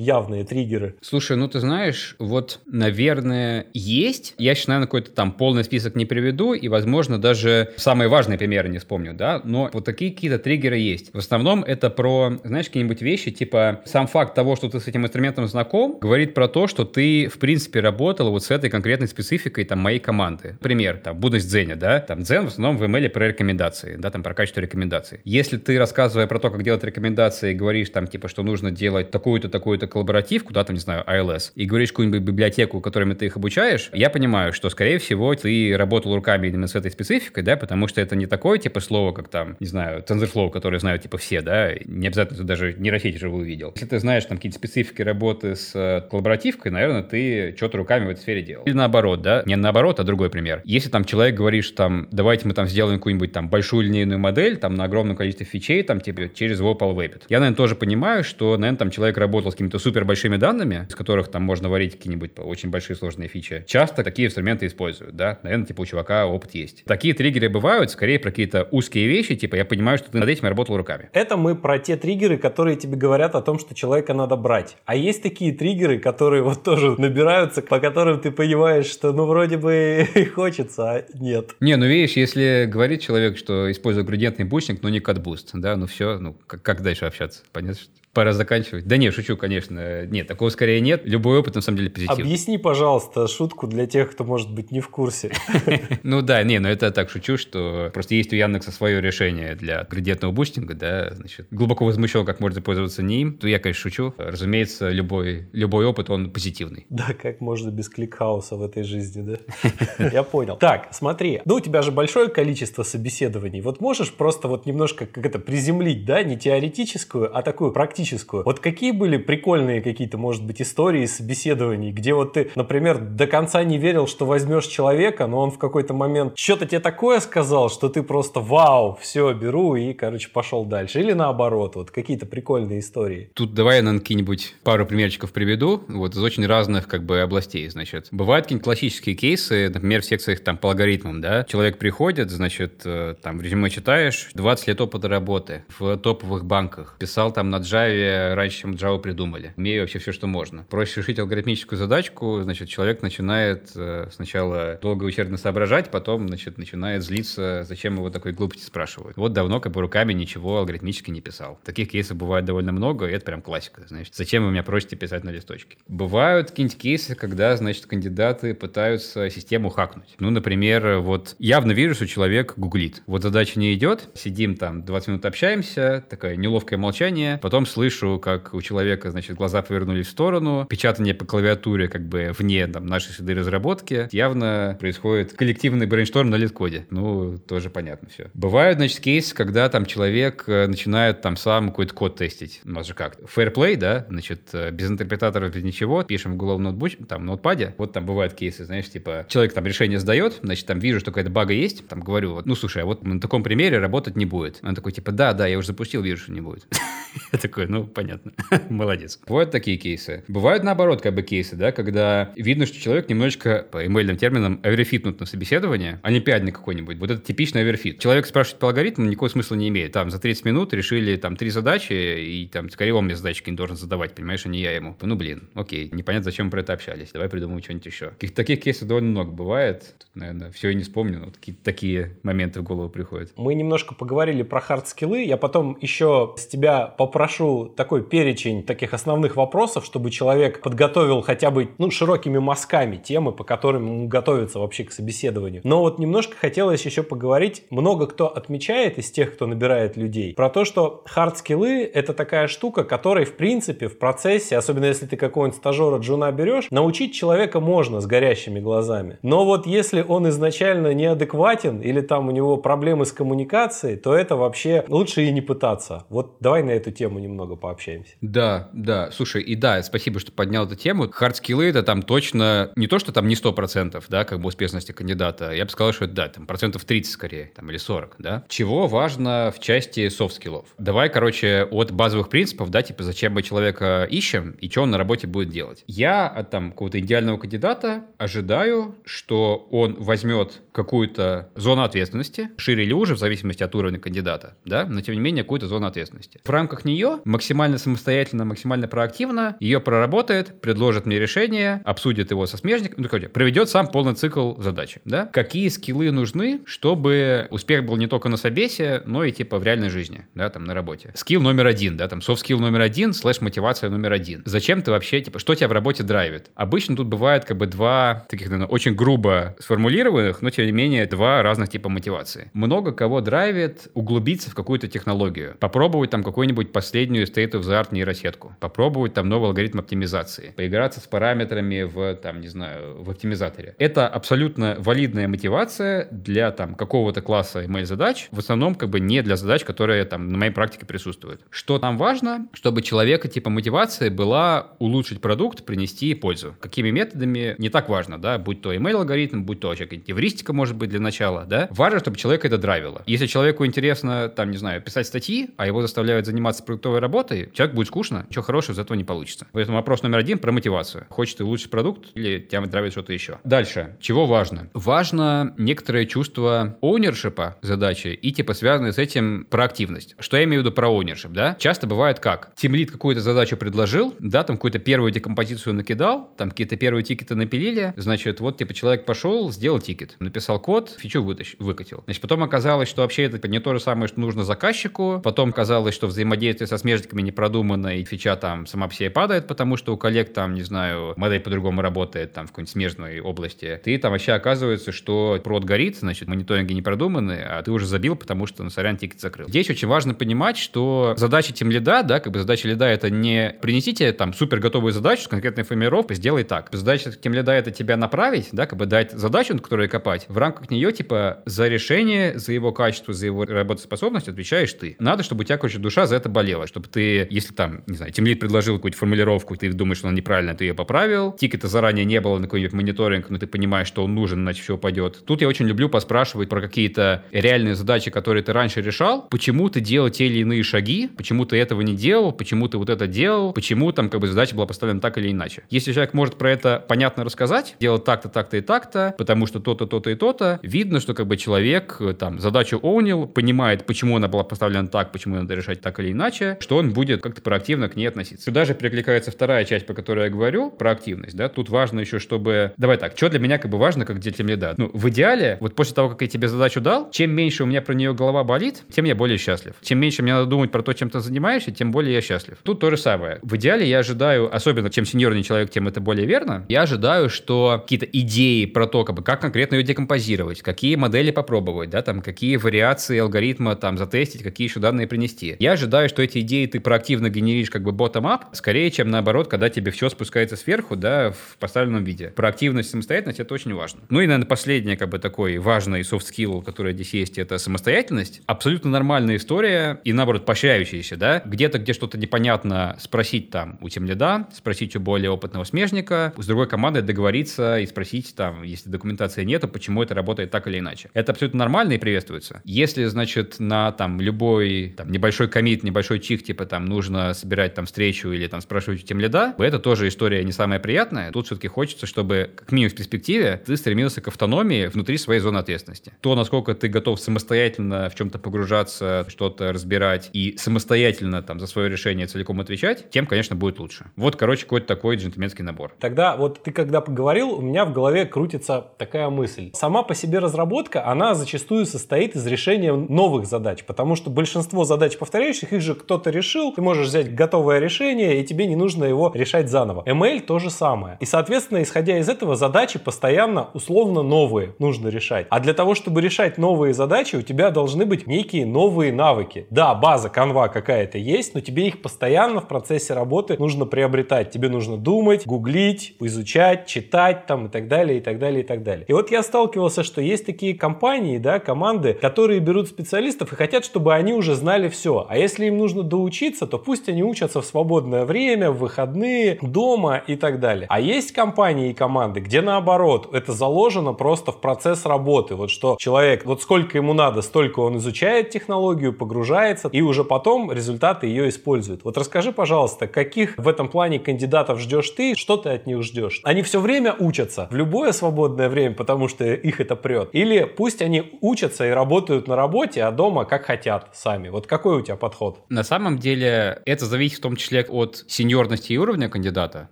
явные триггеры. Слушай, ну ты знаешь, вот, наверное, есть. Я сейчас, наверное, какой-то там полный список не приведу, и, возможно, даже самые важные примеры не вспомню, да, но вот такие какие-то триггеры есть. В основном это про, знаешь, какие-нибудь вещи, типа сам факт того, что ты с этим инструментом знаком, говорит про то, что ты, в принципе, работал вот с этой конкретной спецификой там моей команды. Пример, там, будность Дзеня, да, там Дзен в основном в email про рекомендации, да, там про качество рекомендаций. Если ты, рассказывая про то, как делать рекомендации, говоришь там, типа, что нужно делать такую-то, такую-то коллаборатив, куда там, не знаю, ILS, и говоришь какую-нибудь библиотеку, которыми ты их обучаешь, я понимаю, что, скорее всего, ты работал руками именно с этой спецификой, да, потому что это не такое, типа, слово, как там, не знаю, TensorFlow, которое знают, типа, все, да, не обязательно ты даже нейросети же увидел. Если ты знаешь там какие-то специфики работы с э, коллаборативкой, наверное, ты что-то руками в этой сфере делал. Или наоборот, да, не наоборот, а другой пример. Если там человек говорит, что там, давайте мы там сделаем какую-нибудь там большую линейную модель, там на огромном количестве фичей, там типа через Wopal Webit. Я, наверное, тоже понимаю, что, наверное, там человек работал с какими-то супер большими данными, с которых там можно варить какие-нибудь очень большие сложные фичи. Часто такие инструменты используют, да, наверное, типа у чувака опыт есть. Такие триггеры бывают, скорее про какие-то узкие вещи, типа я понимаю, что ты над этим работал руками. Это мы про те триггеры, которые тебе говорят о том, что человека надо брать. А есть такие триггеры, которые вот тоже набираются, по которым ты понимаешь, что ну вроде бы и хочется, а нет. Не, ну видишь, если говорит человек, что использует градиентный бустинг, но не CatBoost, да, ну все, ну как, как дальше общаться? Понятно, что пора заканчивать. Да не, шучу, конечно. Нет, такого скорее нет. Любой опыт, на самом деле, позитивный. Объясни, пожалуйста, шутку для тех, кто, может быть, не в курсе. Ну да, не, но это так шучу, что просто есть у Яндекса свое решение для градиентного бустинга, да, значит, глубоко возмущен, как можно пользоваться ним. То я, конечно, шучу. Разумеется, любой, любой опыт, он позитивный. Да, как можно без ClickHouse а в этой жизни, да? Я понял. Так, смотри, ну у тебя же большое количество собеседований. Вот можешь просто вот немножко как это приземлить, да, не теоретическую, а такую практическую практическую. Вот какие были прикольные какие-то, может быть, истории собеседований, где вот ты, например, до конца не верил, что возьмешь человека, но он в какой-то момент что-то тебе такое сказал, что ты просто вау, все, беру и, короче, пошел дальше. Или наоборот, вот какие-то прикольные истории. Тут давай я, наверное, какие-нибудь пару примерчиков приведу, вот из очень разных как бы областей, значит. Бывают какие-нибудь классические кейсы, например, в секциях там по алгоритмам, да, человек приходит, значит, э, там в резюме читаешь, 20 лет опыта работы в топовых банках, писал там на Java раньше, чем Java придумали. Умею вообще все, что можно. Проще решить алгоритмическую задачку, значит, человек начинает э, сначала долго усердно соображать, потом, значит, начинает злиться, зачем его такой глупости спрашивают. Вот давно как бы руками ничего алгоритмически не писал. Таких кейсов бывает довольно много, и это прям классика. Значит, зачем вы меня просите писать на листочке? Бывают какие-нибудь кейсы, когда, значит, кандидаты пытаются систему хакнуть. Ну, например, вот явно вижу, что человек гуглит. Вот задача не идет, сидим там 20 минут общаемся, такое неловкое молчание, потом слышим слышу, как у человека, значит, глаза повернулись в сторону, печатание по клавиатуре как бы вне там, нашей среды разработки. Явно происходит коллективный brainstorm на LeetCode е. Ну, тоже понятно все. Бывают, значит, кейсы, когда там человек э, начинает там сам какой-то код тестить. У нас же как? Fair play, да? Значит, э, без интерпретаторов, без ничего. Пишем в Google notebook, там, notepad е. Вот там бывают кейсы, знаешь, типа, человек там решение сдает, значит, там вижу, что какая-то бага есть, там говорю, вот, ну, слушай, а вот на таком примере работать не будет. Он такой, типа, да, да, я уже запустил, вижу, что не будет. Я такой, ну, понятно, молодец. Бывают такие кейсы. Бывают, наоборот, как бы кейсы, да, когда видно, что человек немножечко, по ML ным терминам, overfit нут на собеседование, олимпиадный какой-нибудь. Вот это типичный overfit. Человек спрашивает по алгоритму, никакого смысла не имеет. Там за 30 минут решили там три задачи, и там скорее он мне задачки не должен задавать, понимаешь, а не я ему. Ну, блин, окей, непонятно, зачем мы про это общались. Давай придумаем что-нибудь еще. Каких таких кейсов довольно много бывает. Тут, наверное, все и не вспомню, но какие-то такие моменты в голову приходят. Мы немножко поговорили про хард-скиллы. Я потом еще с тебя попрошу такой перечень таких основных вопросов, чтобы человек подготовил хотя бы ну, широкими мазками темы, по которым ему готовится вообще к собеседованию. Но вот немножко хотелось еще поговорить, много кто отмечает из тех, кто набирает людей, про то, что хард-скиллы это такая штука, которой в принципе в процессе, особенно если ты какого-нибудь стажера джуна берешь, научить человека можно с горящими глазами. Но вот если он изначально неадекватен или там у него проблемы с коммуникацией, то это вообще лучше и не пытаться. Вот давай на эту тему немного немного пообщаемся. Да, да. Слушай, и да, спасибо, что поднял эту тему. Хардскиллы это там точно не то, что там не 100%, да, как бы успешности кандидата. Я бы сказал, что это, да, там процентов 30 скорее, там, или 40, да. Чего важно в части софт-скиллов? Давай, короче, от базовых принципов, да, типа, зачем мы человека ищем и что он на работе будет делать. Я от там какого-то идеального кандидата ожидаю, что он возьмет какую-то зону ответственности, шире или уже, в зависимости от уровня кандидата, да, но тем не менее какую-то зону ответственности. В рамках нее максимально самостоятельно, максимально проактивно ее проработает, предложит мне решение, обсудит его со смежником, ну, короче, проведет сам полный цикл задачи, да. Какие скиллы нужны, чтобы успех был не только на собесе, но и типа в реальной жизни, да, там на работе. Скилл номер один, да, там skill номер один, слэш мотивация номер один. Зачем ты вообще, типа, что тебя в работе драйвит? Обычно тут бывает как бы два таких, наверное, очень грубо сформулированных, но тем не менее два разных типа мотивации. Много кого драйвит углубиться в какую-то технологию, попробовать там какую-нибудь последнюю state-of-the-art нейросетку, попробовать там новый алгоритм оптимизации, поиграться с параметрами в, там, не знаю, в оптимизаторе. Это абсолютно валидная мотивация для там какого-то класса ML-задач, в основном как бы не для задач, которые там на моей практике присутствуют. Что там важно? Чтобы человека типа мотивация была улучшить продукт, принести пользу. Какими методами, не так важно, да, будь то email-алгоритм, будь то какая-нибудь эвристика, может быть, для начала, да. Важно, чтобы человека это драйвило. Если человеку интересно, там, не знаю, писать статьи, а его заставляют заниматься продуктовой работой, человек будет скучно, ничего хорошего из этого не получится. Поэтому вопрос номер один про мотивацию. Хочет ты улучшить продукт или тебя драйвит что-то еще? Дальше. Чего важно? Важно некоторое чувство оунершипа задачи и, типа, связанное с этим проактивность. Что я имею в виду про оунершип, да? Часто бывает как? Тимлит какую-то задачу предложил, да, там какую-то первую декомпозицию накидал, там какие-то первые тикеты напилили, значит, вот, типа, человек пошел, сделал тикет, написал код, фичу вытащ, выкатил. Значит, потом оказалось, что вообще это не то же самое, что нужно заказчику, потом оказалось, что взаимодействие со смежниками не продумано, и фича там сама по себе падает, потому что у коллег там, не знаю, модель по-другому работает там в какой-нибудь смежной области. Ты там вообще оказывается, что прод горит, значит, мониторинги не продуманы, а ты уже забил, потому что, ну, сорян, тикет закрыл. Здесь очень важно понимать, что задача тимлида, да, как бы задача лида это не принесите там супер готовую задачу с конкретной формулировкой, сделай так. Задача тимлида это тебя направить, да, как бы дать задачу, на которую копать. В рамках нее, типа, за решение, за его качество, за его работоспособность отвечаешь ты. Надо, чтобы у тебя, короче, душа за это болела, чтобы ты, если там, не знаю, тимлит предложил какую-то формулировку, ты думаешь, что она неправильная, ты ее поправил, тикета заранее не было на какой-нибудь мониторинг, но ты понимаешь, что он нужен, иначе все упадет. Тут я очень люблю поспрашивать про какие-то реальные задачи, которые ты раньше решал, почему ты делал те или иные шаги, почему ты этого не делал, почему ты вот это делал, почему там как бы задача была поставлена так или иначе. Если человек может про это понятно рассказать, делать так-то, так-то и так-то, потому что то-то, то-то и то-то, видно, что как бы человек э, там задачу оунил, понимает, почему она была поставлена так, почему надо решать так или иначе, что он будет как-то проактивно к ней относиться. Сюда же перекликается вторая часть, по которой я говорю, про активность, да, тут важно еще, чтобы... Давай так, что для меня как бы важно, как для лида? Ну, в идеале, вот после того, как я тебе задачу дал, чем меньше у меня про нее голова болит, тем я более счастлив. Чем меньше мне надо думать про то, чем ты занимаешься, тем более я счастлив. Тут то же самое. В идеале я ожидаю, особенно чем сеньорный человек, тем это более верно, я ожидаю, что какие-то идеи про то, как, бы, как конкретно ее декомпозировать, какие модели попробовать, да, там, какие вариации алгоритма там затестить, какие еще данные принести. Я ожидаю, что эти идеи ты проактивно генеришь как бы bottom-up, скорее, чем наоборот, когда тебе все спускается сверху, да, в поставленном виде. Проактивность, самостоятельность — это очень важно. Ну и, наверное, последнее, как бы такой важный soft skill, который здесь есть, это самостоятельность. Абсолютно нормальная история и, наоборот, поощряющаяся, да. Где-то, где что-то непонятно, спросить там у тем лида, спросить у более опытного смежника, с другой командой договориться и спросить там, если документации нету, почему это работает так или иначе. Это абсолютно нормально и приветствуется. Если, значит, на там любой там, небольшой комит, небольшой чих, типа там нужно собирать там встречу или там спрашивать у тем лида, это тоже история не самая приятная. Тут все-таки хочется, чтобы, как минимум в перспективе, ты стремился к автономии внутри своей зоны ответственности. То, насколько ты готов самостоятельно в чем-то погружаться, что-то разбирать и самостоятельно там за свое решение целиком отвечать, тем, конечно, будет лучше. Вот, короче, какой-то такой джентльменский набор. Тогда вот ты когда поговорил, у меня в голове крутится такая мысль. Сама по себе разработка, она зачастую состоит из решения новых задач, потому что большинство задач повторяющих, их же кто-то решил, ты можешь взять готовое решение, и тебе не нужно его решать заново. ML то же самое. И, соответственно, исходя из этого, задачи постоянно условно новые нужно решать. А для того, чтобы решать новые задачи, у тебя должны быть некие новые навыки. Да, база канва какая-то есть, но тебе их постоянно в процессе работы нужно приобретать. Тебе нужно думать, гуглить, изучать, читать там и так далее, и так далее, и так далее. И вот я сталкивался, что есть такие компании, да, команды, которые берут специалистов и хотят, чтобы они уже знали все. А если им нужно доучить учиться, то пусть они учатся в свободное время, в выходные, дома и так далее. А есть компании и команды, где наоборот, это заложено просто в процесс работы. Вот что человек, вот сколько ему надо, столько он изучает технологию, погружается и уже потом результаты ее использует. Вот расскажи, пожалуйста, каких в этом плане кандидатов ждешь ты, что ты от них ждешь? Они все время учатся в любое свободное время, потому что их это прет. Или пусть они учатся и работают на работе, а дома как хотят сами. Вот какой у тебя подход? На самом деле это зависит в том числе от сеньорности и уровня кандидата.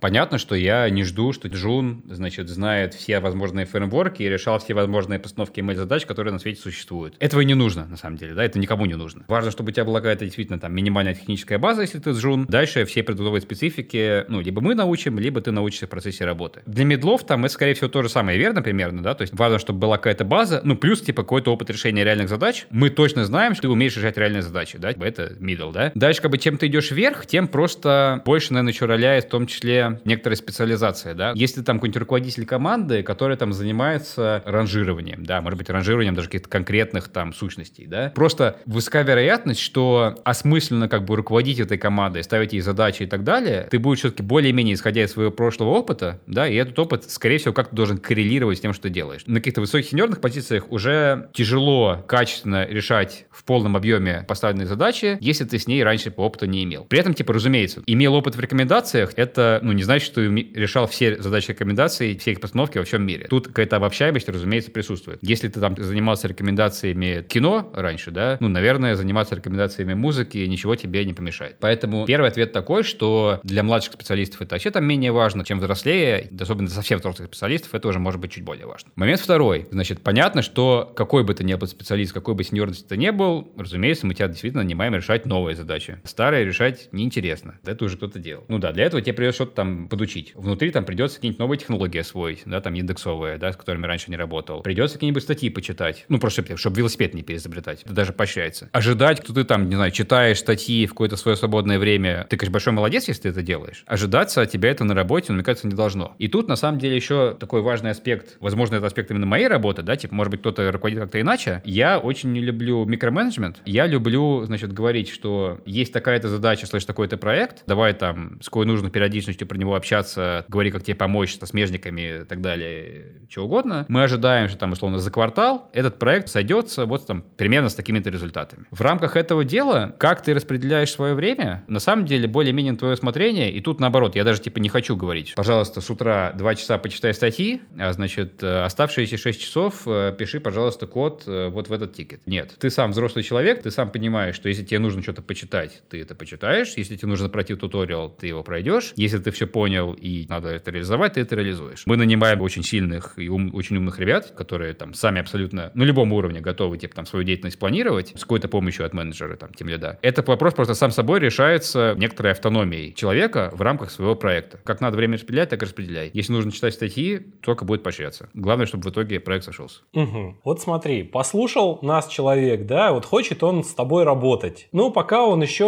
Понятно, что я не жду, что Джун, значит, знает все возможные фреймворки и решал все возможные постановки ML-задач, которые на свете существуют. Этого не нужно, на самом деле, да, это никому не нужно. Важно, чтобы у тебя была какая-то действительно там минимальная техническая база, если ты Джун. Дальше все продуктовые специфики, ну, либо мы научим, либо ты научишься в процессе работы. Для медлов там это, скорее всего, то же самое, верно, примерно, да, то есть важно, чтобы была какая-то база, ну, плюс, типа, какой-то опыт решения реальных задач. Мы точно знаем, что ты умеешь решать реальные задачи, да, это middle, да. Дальше, как бы, чем ты идешь вверх, тем просто больше, наверное, еще роляет в том числе некоторая специализация, да. Если там какой-нибудь руководитель команды, который там занимается ранжированием, да, может быть, ранжированием даже каких-то конкретных там сущностей, да, просто высока вероятность, что осмысленно как бы руководить этой командой, ставить ей задачи и так далее, ты будешь все-таки более-менее исходя из своего прошлого опыта, да, и этот опыт, скорее всего, как-то должен коррелировать с тем, что ты делаешь. На каких-то высоких сеньорных позициях уже тяжело качественно решать в полном объеме поставленные задачи, если ты с ней раньше по опыту не имел. При этом, типа, разумеется, имел опыт в рекомендациях, это, ну, не значит, что решал все задачи рекомендаций, все их постановки во всем мире. Тут какая-то обобщаемость, разумеется, присутствует. Если ты там занимался рекомендациями кино раньше, да, ну, наверное, заниматься рекомендациями музыки ничего тебе не помешает. Поэтому первый ответ такой, что для младших специалистов это вообще там менее важно, чем взрослее, особенно совсем взрослых специалистов, это уже может быть чуть более важно. Момент второй. Значит, понятно, что какой бы ты ни был специалист, какой бы сеньорности ты не был, разумеется, мы тебя действительно нанимаем решать новые задачи. Старые решать неинтересно. Это уже кто-то делал. Ну да, для этого тебе придется что-то там подучить. Внутри там придется какие-нибудь новые технологии освоить, да, там индексовые, да, с которыми раньше не работал. Придется какие-нибудь статьи почитать. Ну, просто чтобы, велосипед не переизобретать. Это даже поощряется. Ожидать, что ты там, не знаю, читаешь статьи в какое-то свое свободное время. Ты, конечно, большой молодец, если ты это делаешь. Ожидаться от тебя это на работе, ну, мне кажется, не должно. И тут, на самом деле, еще такой важный аспект, возможно, это аспект именно моей работы, да, типа, может быть, кто-то руководит как-то иначе. Я очень не люблю микроменеджмент. Я люблю, значит, говорить, что есть такая-то задача, слышь, такой-то проект, давай там с какой нужно периодичностью про него общаться, говори, как тебе помочь со смежниками и так далее, чего угодно. Мы ожидаем, что там, условно, за квартал этот проект сойдется вот там примерно с такими-то результатами. В рамках этого дела, как ты распределяешь свое время, на самом деле более-менее твое усмотрение, и тут наоборот, я даже типа не хочу говорить, пожалуйста, с утра два часа почитай статьи, а значит, э, оставшиеся 6 часов э, пиши, пожалуйста, код э, вот в этот тикет. Нет, ты сам взрослый человек, ты сам понимаешь, что если тебе нужно что-то почитать, ты это почитаешь, если тебе нужно пройти туториал, ты его пройдешь, если ты все понял и надо это реализовать, ты это реализуешь. Мы нанимаем очень сильных и ум, очень умных ребят, которые там сами абсолютно на любом уровне готовы типа там свою деятельность планировать с какой-то помощью от менеджера, там, тем лида. Этот вопрос просто сам собой решается некоторой автономией человека в рамках своего проекта. Как надо время распределять, так и распределяй. Если нужно читать статьи, только будет поощряться. Главное, чтобы в итоге проект сошелся. Угу. Вот смотри, послушал нас человек, да, вот хочет он с тобой работать. Ну, пока он еще,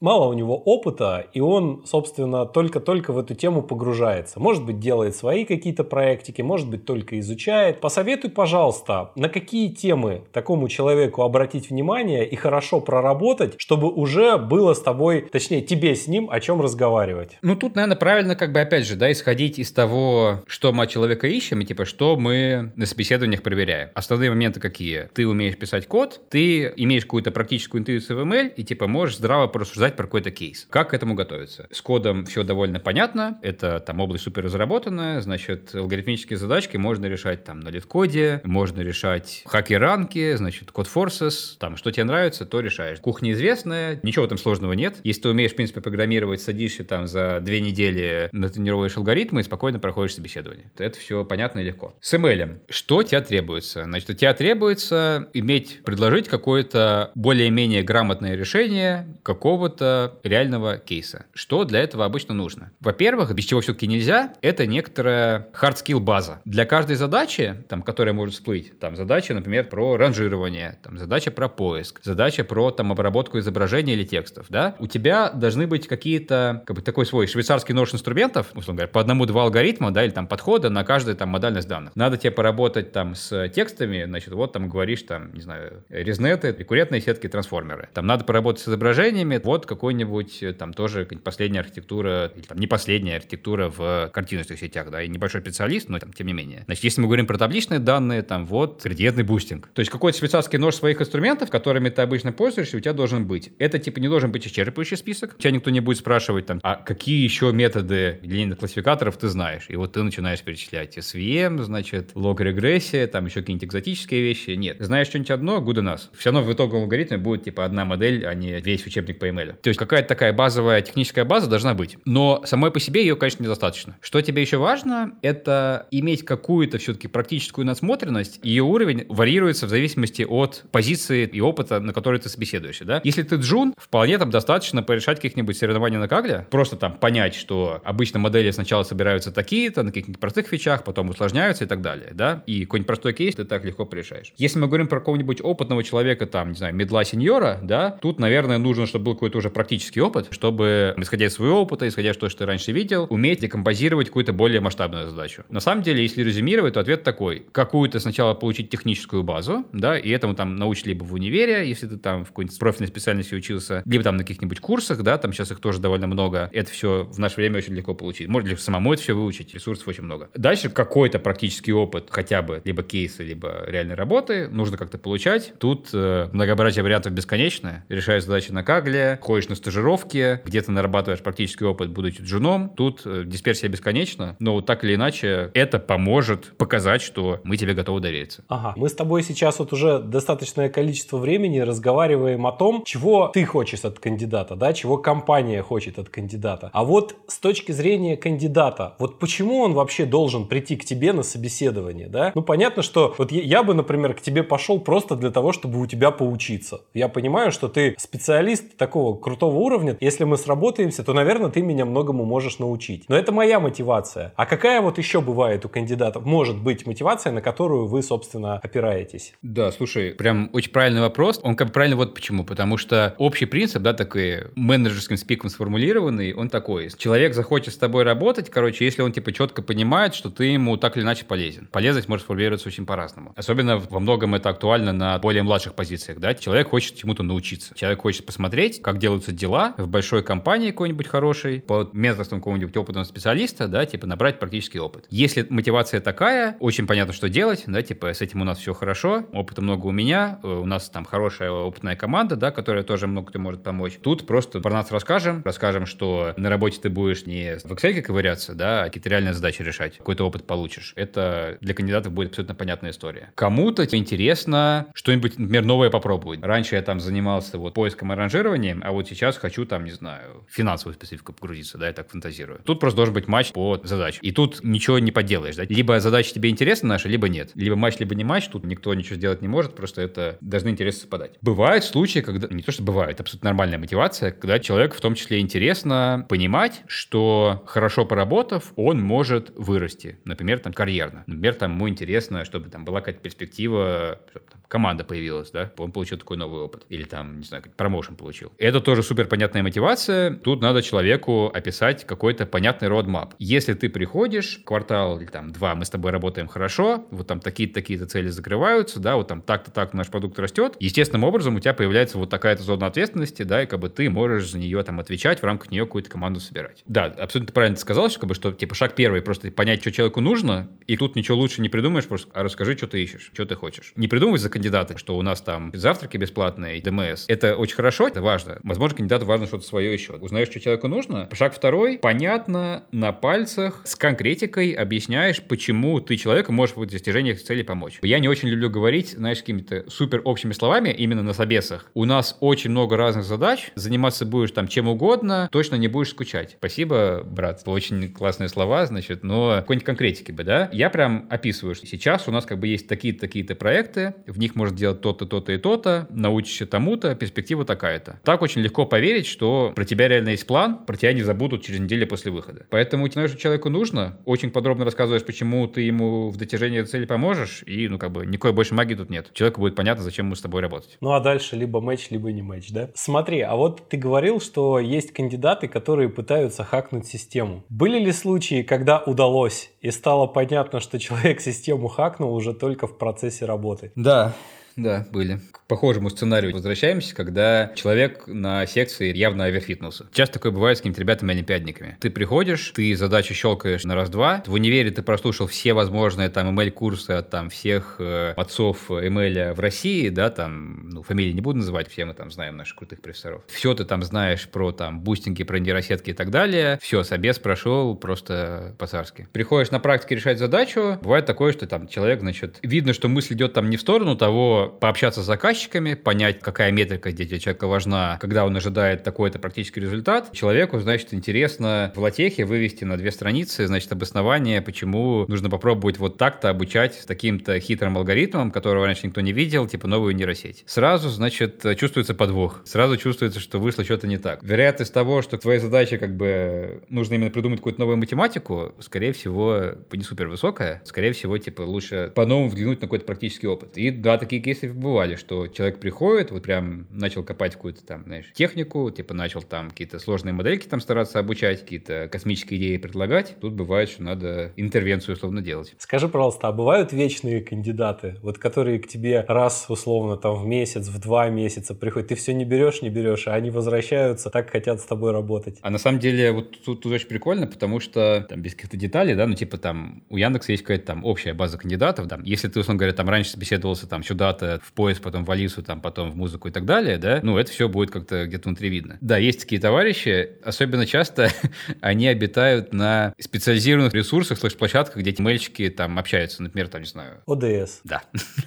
мало у него опыта, и он, собственно, только-только в эту тему погружается. Может быть, делает свои какие-то проектики, может быть, только изучает. Посоветуй, пожалуйста, на какие темы такому человеку обратить внимание и хорошо проработать, чтобы уже было с тобой, точнее, тебе с ним о чем разговаривать. Ну, тут, наверное, правильно, как бы, опять же, да, исходить из того, что мы от человека ищем, и типа, что мы на собеседованиях проверяем. Основные моменты какие? Ты умеешь писать код, ты имеешь какую-то практическую интуицию в ML, и типа можешь здраво порассуждать про какой-то кейс. Как к этому готовиться? С кодом все довольно понятно, это там область супер разработанная, значит, алгоритмические задачки можно решать там на лид-коде, можно решать хакеранки, значит, код forces, там, что тебе нравится, то решаешь. Кухня известная, ничего там сложного нет. Если ты умеешь, в принципе, программировать, садишься там за две недели, натренируешь алгоритмы и спокойно проходишь собеседование. Это все понятно и легко. С ML. Что тебе требуется? Значит, у тебя требуется иметь, предложить какое-то более-менее грамотное решение какого-то реального кейса. Что для этого обычно нужно? Во-первых, без чего все-таки нельзя, это некоторая hard skill база. Для каждой задачи, там, которая может всплыть, там задача, например, про ранжирование, там задача про поиск, задача про там обработку изображения или текстов, да, у тебя должны быть какие-то, как бы такой свой швейцарский нож инструментов, условно говоря, по одному-два алгоритма, да, или там подхода на каждую там модальность данных. Надо тебе поработать там с текстами, значит, вот там говоришь там, не знаю, резнеты, рекуррентные сетки, трансформеры. Там надо поработать с изображением, решениями. Вот какой-нибудь э, там тоже последняя архитектура, или там не последняя архитектура в картиночных сетях, да, и небольшой специалист, но там тем не менее. Значит, если мы говорим про табличные данные, там вот градиентный бустинг. То есть какой-то швейцарский нож своих инструментов, которыми ты обычно пользуешься, у тебя должен быть. Это типа не должен быть исчерпывающий список. Тебя никто не будет спрашивать там, а какие еще методы линейных классификаторов ты знаешь? И вот ты начинаешь перечислять SVM, значит, лог-регрессия, там еще какие-нибудь экзотические вещи. Нет. Знаешь что-нибудь одно, good enough. Все равно в итоговом алгоритме будет типа одна модель, а не весь учебник по ML. То есть какая-то такая базовая техническая база должна быть. Но самой по себе ее, конечно, недостаточно. Что тебе еще важно, это иметь какую-то все-таки практическую насмотренность. Ее уровень варьируется в зависимости от позиции и опыта, на который ты собеседуешься. Да? Если ты джун, вполне там достаточно порешать каких-нибудь соревнований на Kaggle, просто там понять, что обычно модели сначала собираются такие-то, на каких-нибудь простых фичах, потом усложняются и так далее. Да? И какой-нибудь простой кейс ты так легко порешаешь. Если мы говорим про какого-нибудь опытного человека, там, не знаю, медла сеньора, да, тут, наверное, нужно, чтобы был какой-то уже практический опыт, чтобы, исходя из своего опыта, исходя из того, что ты раньше видел, уметь декомпозировать какую-то более масштабную задачу. На самом деле, если резюмировать, то ответ такой. Какую-то сначала получить техническую базу, да, и этому там научить либо в универе, если ты там в какой-нибудь профильной специальности учился, либо там на каких-нибудь курсах, да, там сейчас их тоже довольно много. Это все в наше время очень легко получить. Можно самому это все выучить, ресурсов очень много. Дальше какой-то практический опыт, хотя бы либо кейсы, либо реальной работы, нужно как-то получать. Тут э, многообразие вариантов бесконечное. Решаешь задачи на Кагле, ходишь на стажировки, где-то нарабатываешь практический опыт, будучи джуном. Тут э, дисперсия бесконечна, но вот так или иначе это поможет показать, что мы тебе готовы довериться. Ага. Мы с тобой сейчас вот уже достаточное количество времени разговариваем о том, чего ты хочешь от кандидата, да, чего компания хочет от кандидата. А вот с точки зрения кандидата, вот почему он вообще должен прийти к тебе на собеседование, да? Ну, понятно, что вот я, я бы, например, к тебе пошел просто для того, чтобы у тебя поучиться. Я понимаю, что ты специалист такого крутого уровня. Если мы сработаемся, то, наверное, ты меня многому можешь научить. Но это моя мотивация. А какая вот еще бывает у кандидатов? Может быть мотивация, на которую вы, собственно, опираетесь? Да, слушай, прям очень правильный вопрос. Он как бы правильный вот почему. Потому что общий принцип, да, такой менеджерским спиком сформулированный, он такой. Человек захочет с тобой работать, короче, если он типа четко понимает, что ты ему так или иначе полезен. Полезность может формулироваться очень по-разному. Особенно во многом это актуально на более младших позициях, да. Человек хочет чему-то научиться. Человек хочет посмотреть, как делаются дела в большой компании какой-нибудь хорошей, по методам какого-нибудь опытного специалиста, да, типа набрать практический опыт. Если мотивация такая, очень понятно, что делать, да, типа с этим у нас все хорошо, опыта много у меня, э, у нас там хорошая опытная команда, да, которая тоже много кто может помочь. Тут просто про нас расскажем, расскажем, что на работе ты будешь не в Excel ковыряться, да, а какие-то реальные задачи решать, какой-то опыт получишь. Это для кандидатов будет абсолютно понятная история. Кому-то интересно что-нибудь, например, новое попробовать. Раньше я там занимался вот поиском и ранжированием, а вот сейчас хочу там, не знаю, финансовую специфику погрузиться, да, я так фантазирую. Тут просто должен быть матч по задаче. И тут ничего не поделаешь, да. Либо задача тебе интересна наша, либо нет. Либо матч, либо не матч, тут никто ничего сделать не может, просто это должны интересы совпадать. Бывают случаи, когда, не то что бывает, абсолютно нормальная мотивация, когда человек в том числе интересно понимать, что хорошо поработав, он может вырасти, например, там карьерно. Например, там ему интересно, чтобы там была какая-то перспектива, чтобы там команда появилась, да, он получил такой новый опыт. Или там, не знаю, промоушен получил. Это тоже супер понятная мотивация. Тут надо человеку описать какой-то понятный родмап. Если ты приходишь, квартал или там два, мы с тобой работаем хорошо, вот там такие-то такие-то цели закрываются, да, вот там так-то так наш продукт растет, естественным образом у тебя появляется вот такая-то зона ответственности, да, и как бы ты можешь за нее там отвечать, в рамках нее какую-то команду собирать. Да, абсолютно правильно ты сказал, что как бы, что типа шаг первый, просто понять, что человеку нужно, и тут ничего лучше не придумаешь, просто а расскажи, что ты ищешь, что ты хочешь. Не придумывай за кандидата, что у нас там завтраки бесплатные, ДМС. Это очень хорошо, это важно. Возможно, кандидату важно что-то свое еще. Узнаешь, что человеку нужно. Шаг второй. Понятно, на пальцах, с конкретикой объясняешь, почему ты человеку можешь в достижениях цели помочь. Я не очень люблю говорить, знаешь, какими-то супер общими словами, именно на собесах. У нас очень много разных задач, заниматься будешь там чем угодно, точно не будешь скучать. Спасибо, брат. Очень классные слова, значит, но какой-нибудь конкретики бы, да? Я прям описываю, что сейчас у нас как бы есть такие-то, такие-то проекты, в них можно делать то-то, то-то и то-то, научишься тому-то, перспектива такая-то. Так очень легко поверить, что про тебя реально есть план, про тебя не забудут через неделю после выхода. Поэтому, знаешь, что человеку нужно, очень подробно рассказываешь, почему ты ему в достижении цели поможешь, и, ну, как бы, никакой больше магии тут нет. Человеку будет понятно, зачем ему с тобой работать. Ну, а дальше либо матч, либо не матч, да? Смотри, а вот ты говорил, что есть кандидаты, которые пытаются хакнуть систему. Были ли случаи, когда удалось, и стало понятно, что человек систему хакнул уже только в процессе работы? Да, Да, были. К похожему сценарию возвращаемся, когда человек на секции явно overfit нулся. Часто такое бывает с какими-то ребятами-олимпиадниками. Ты приходишь, ты задачу щелкаешь на раз-два, в универе ты прослушал все возможные там ML-курсы от там всех э, отцов ML в России, да, там, ну, фамилии не буду называть, все мы там знаем наших крутых профессоров. Все ты там знаешь про там бустинги, про нейросетки и так далее. Все, собес прошел просто по-царски. Приходишь на практике решать задачу, бывает такое, что там человек, значит, видно, что мысль идет там не в сторону того, пообщаться с заказчиками, понять, какая метрика здесь для человека важна, когда он ожидает такой-то практический результат. Человеку, значит, интересно в латехе вывести на две страницы, значит, обоснование, почему нужно попробовать вот так-то обучать с таким-то хитрым алгоритмом, которого раньше никто не видел, типа новую нейросеть. Сразу, значит, чувствуется подвох. Сразу чувствуется, что вышло что-то не так. Вероятность того, что твоя задача как бы нужно именно придумать какую-то новую математику, скорее всего, не супер высокая. Скорее всего, типа, лучше по-новому взглянуть на какой-то практический опыт. И да, такие кейсы бывали, что человек приходит, вот прям начал копать какую-то там, знаешь, технику, типа начал там какие-то сложные модельки там стараться обучать, какие-то космические идеи предлагать. Тут бывает, что надо интервенцию условно делать. Скажи, пожалуйста, а бывают вечные кандидаты, вот которые к тебе раз условно там в месяц, в два месяца приходят, ты все не берешь, не берешь, а они возвращаются, так хотят с тобой работать? А на самом деле вот тут, тут очень прикольно, потому что там без каких-то деталей, да, ну типа там у Яндекса есть какая-то там общая база кандидатов, да, если ты, условно говоря, там раньше собеседовался там сюда-то в поезд, потом в Алису, там потом в музыку и так далее, да, ну это все будет как-то где-то внутри видно. Да, есть такие товарищи, особенно часто они обитают на специализированных ресурсах, слэш-площадках, где эти мальчики там общаются, например, там, не знаю... ODS. Да.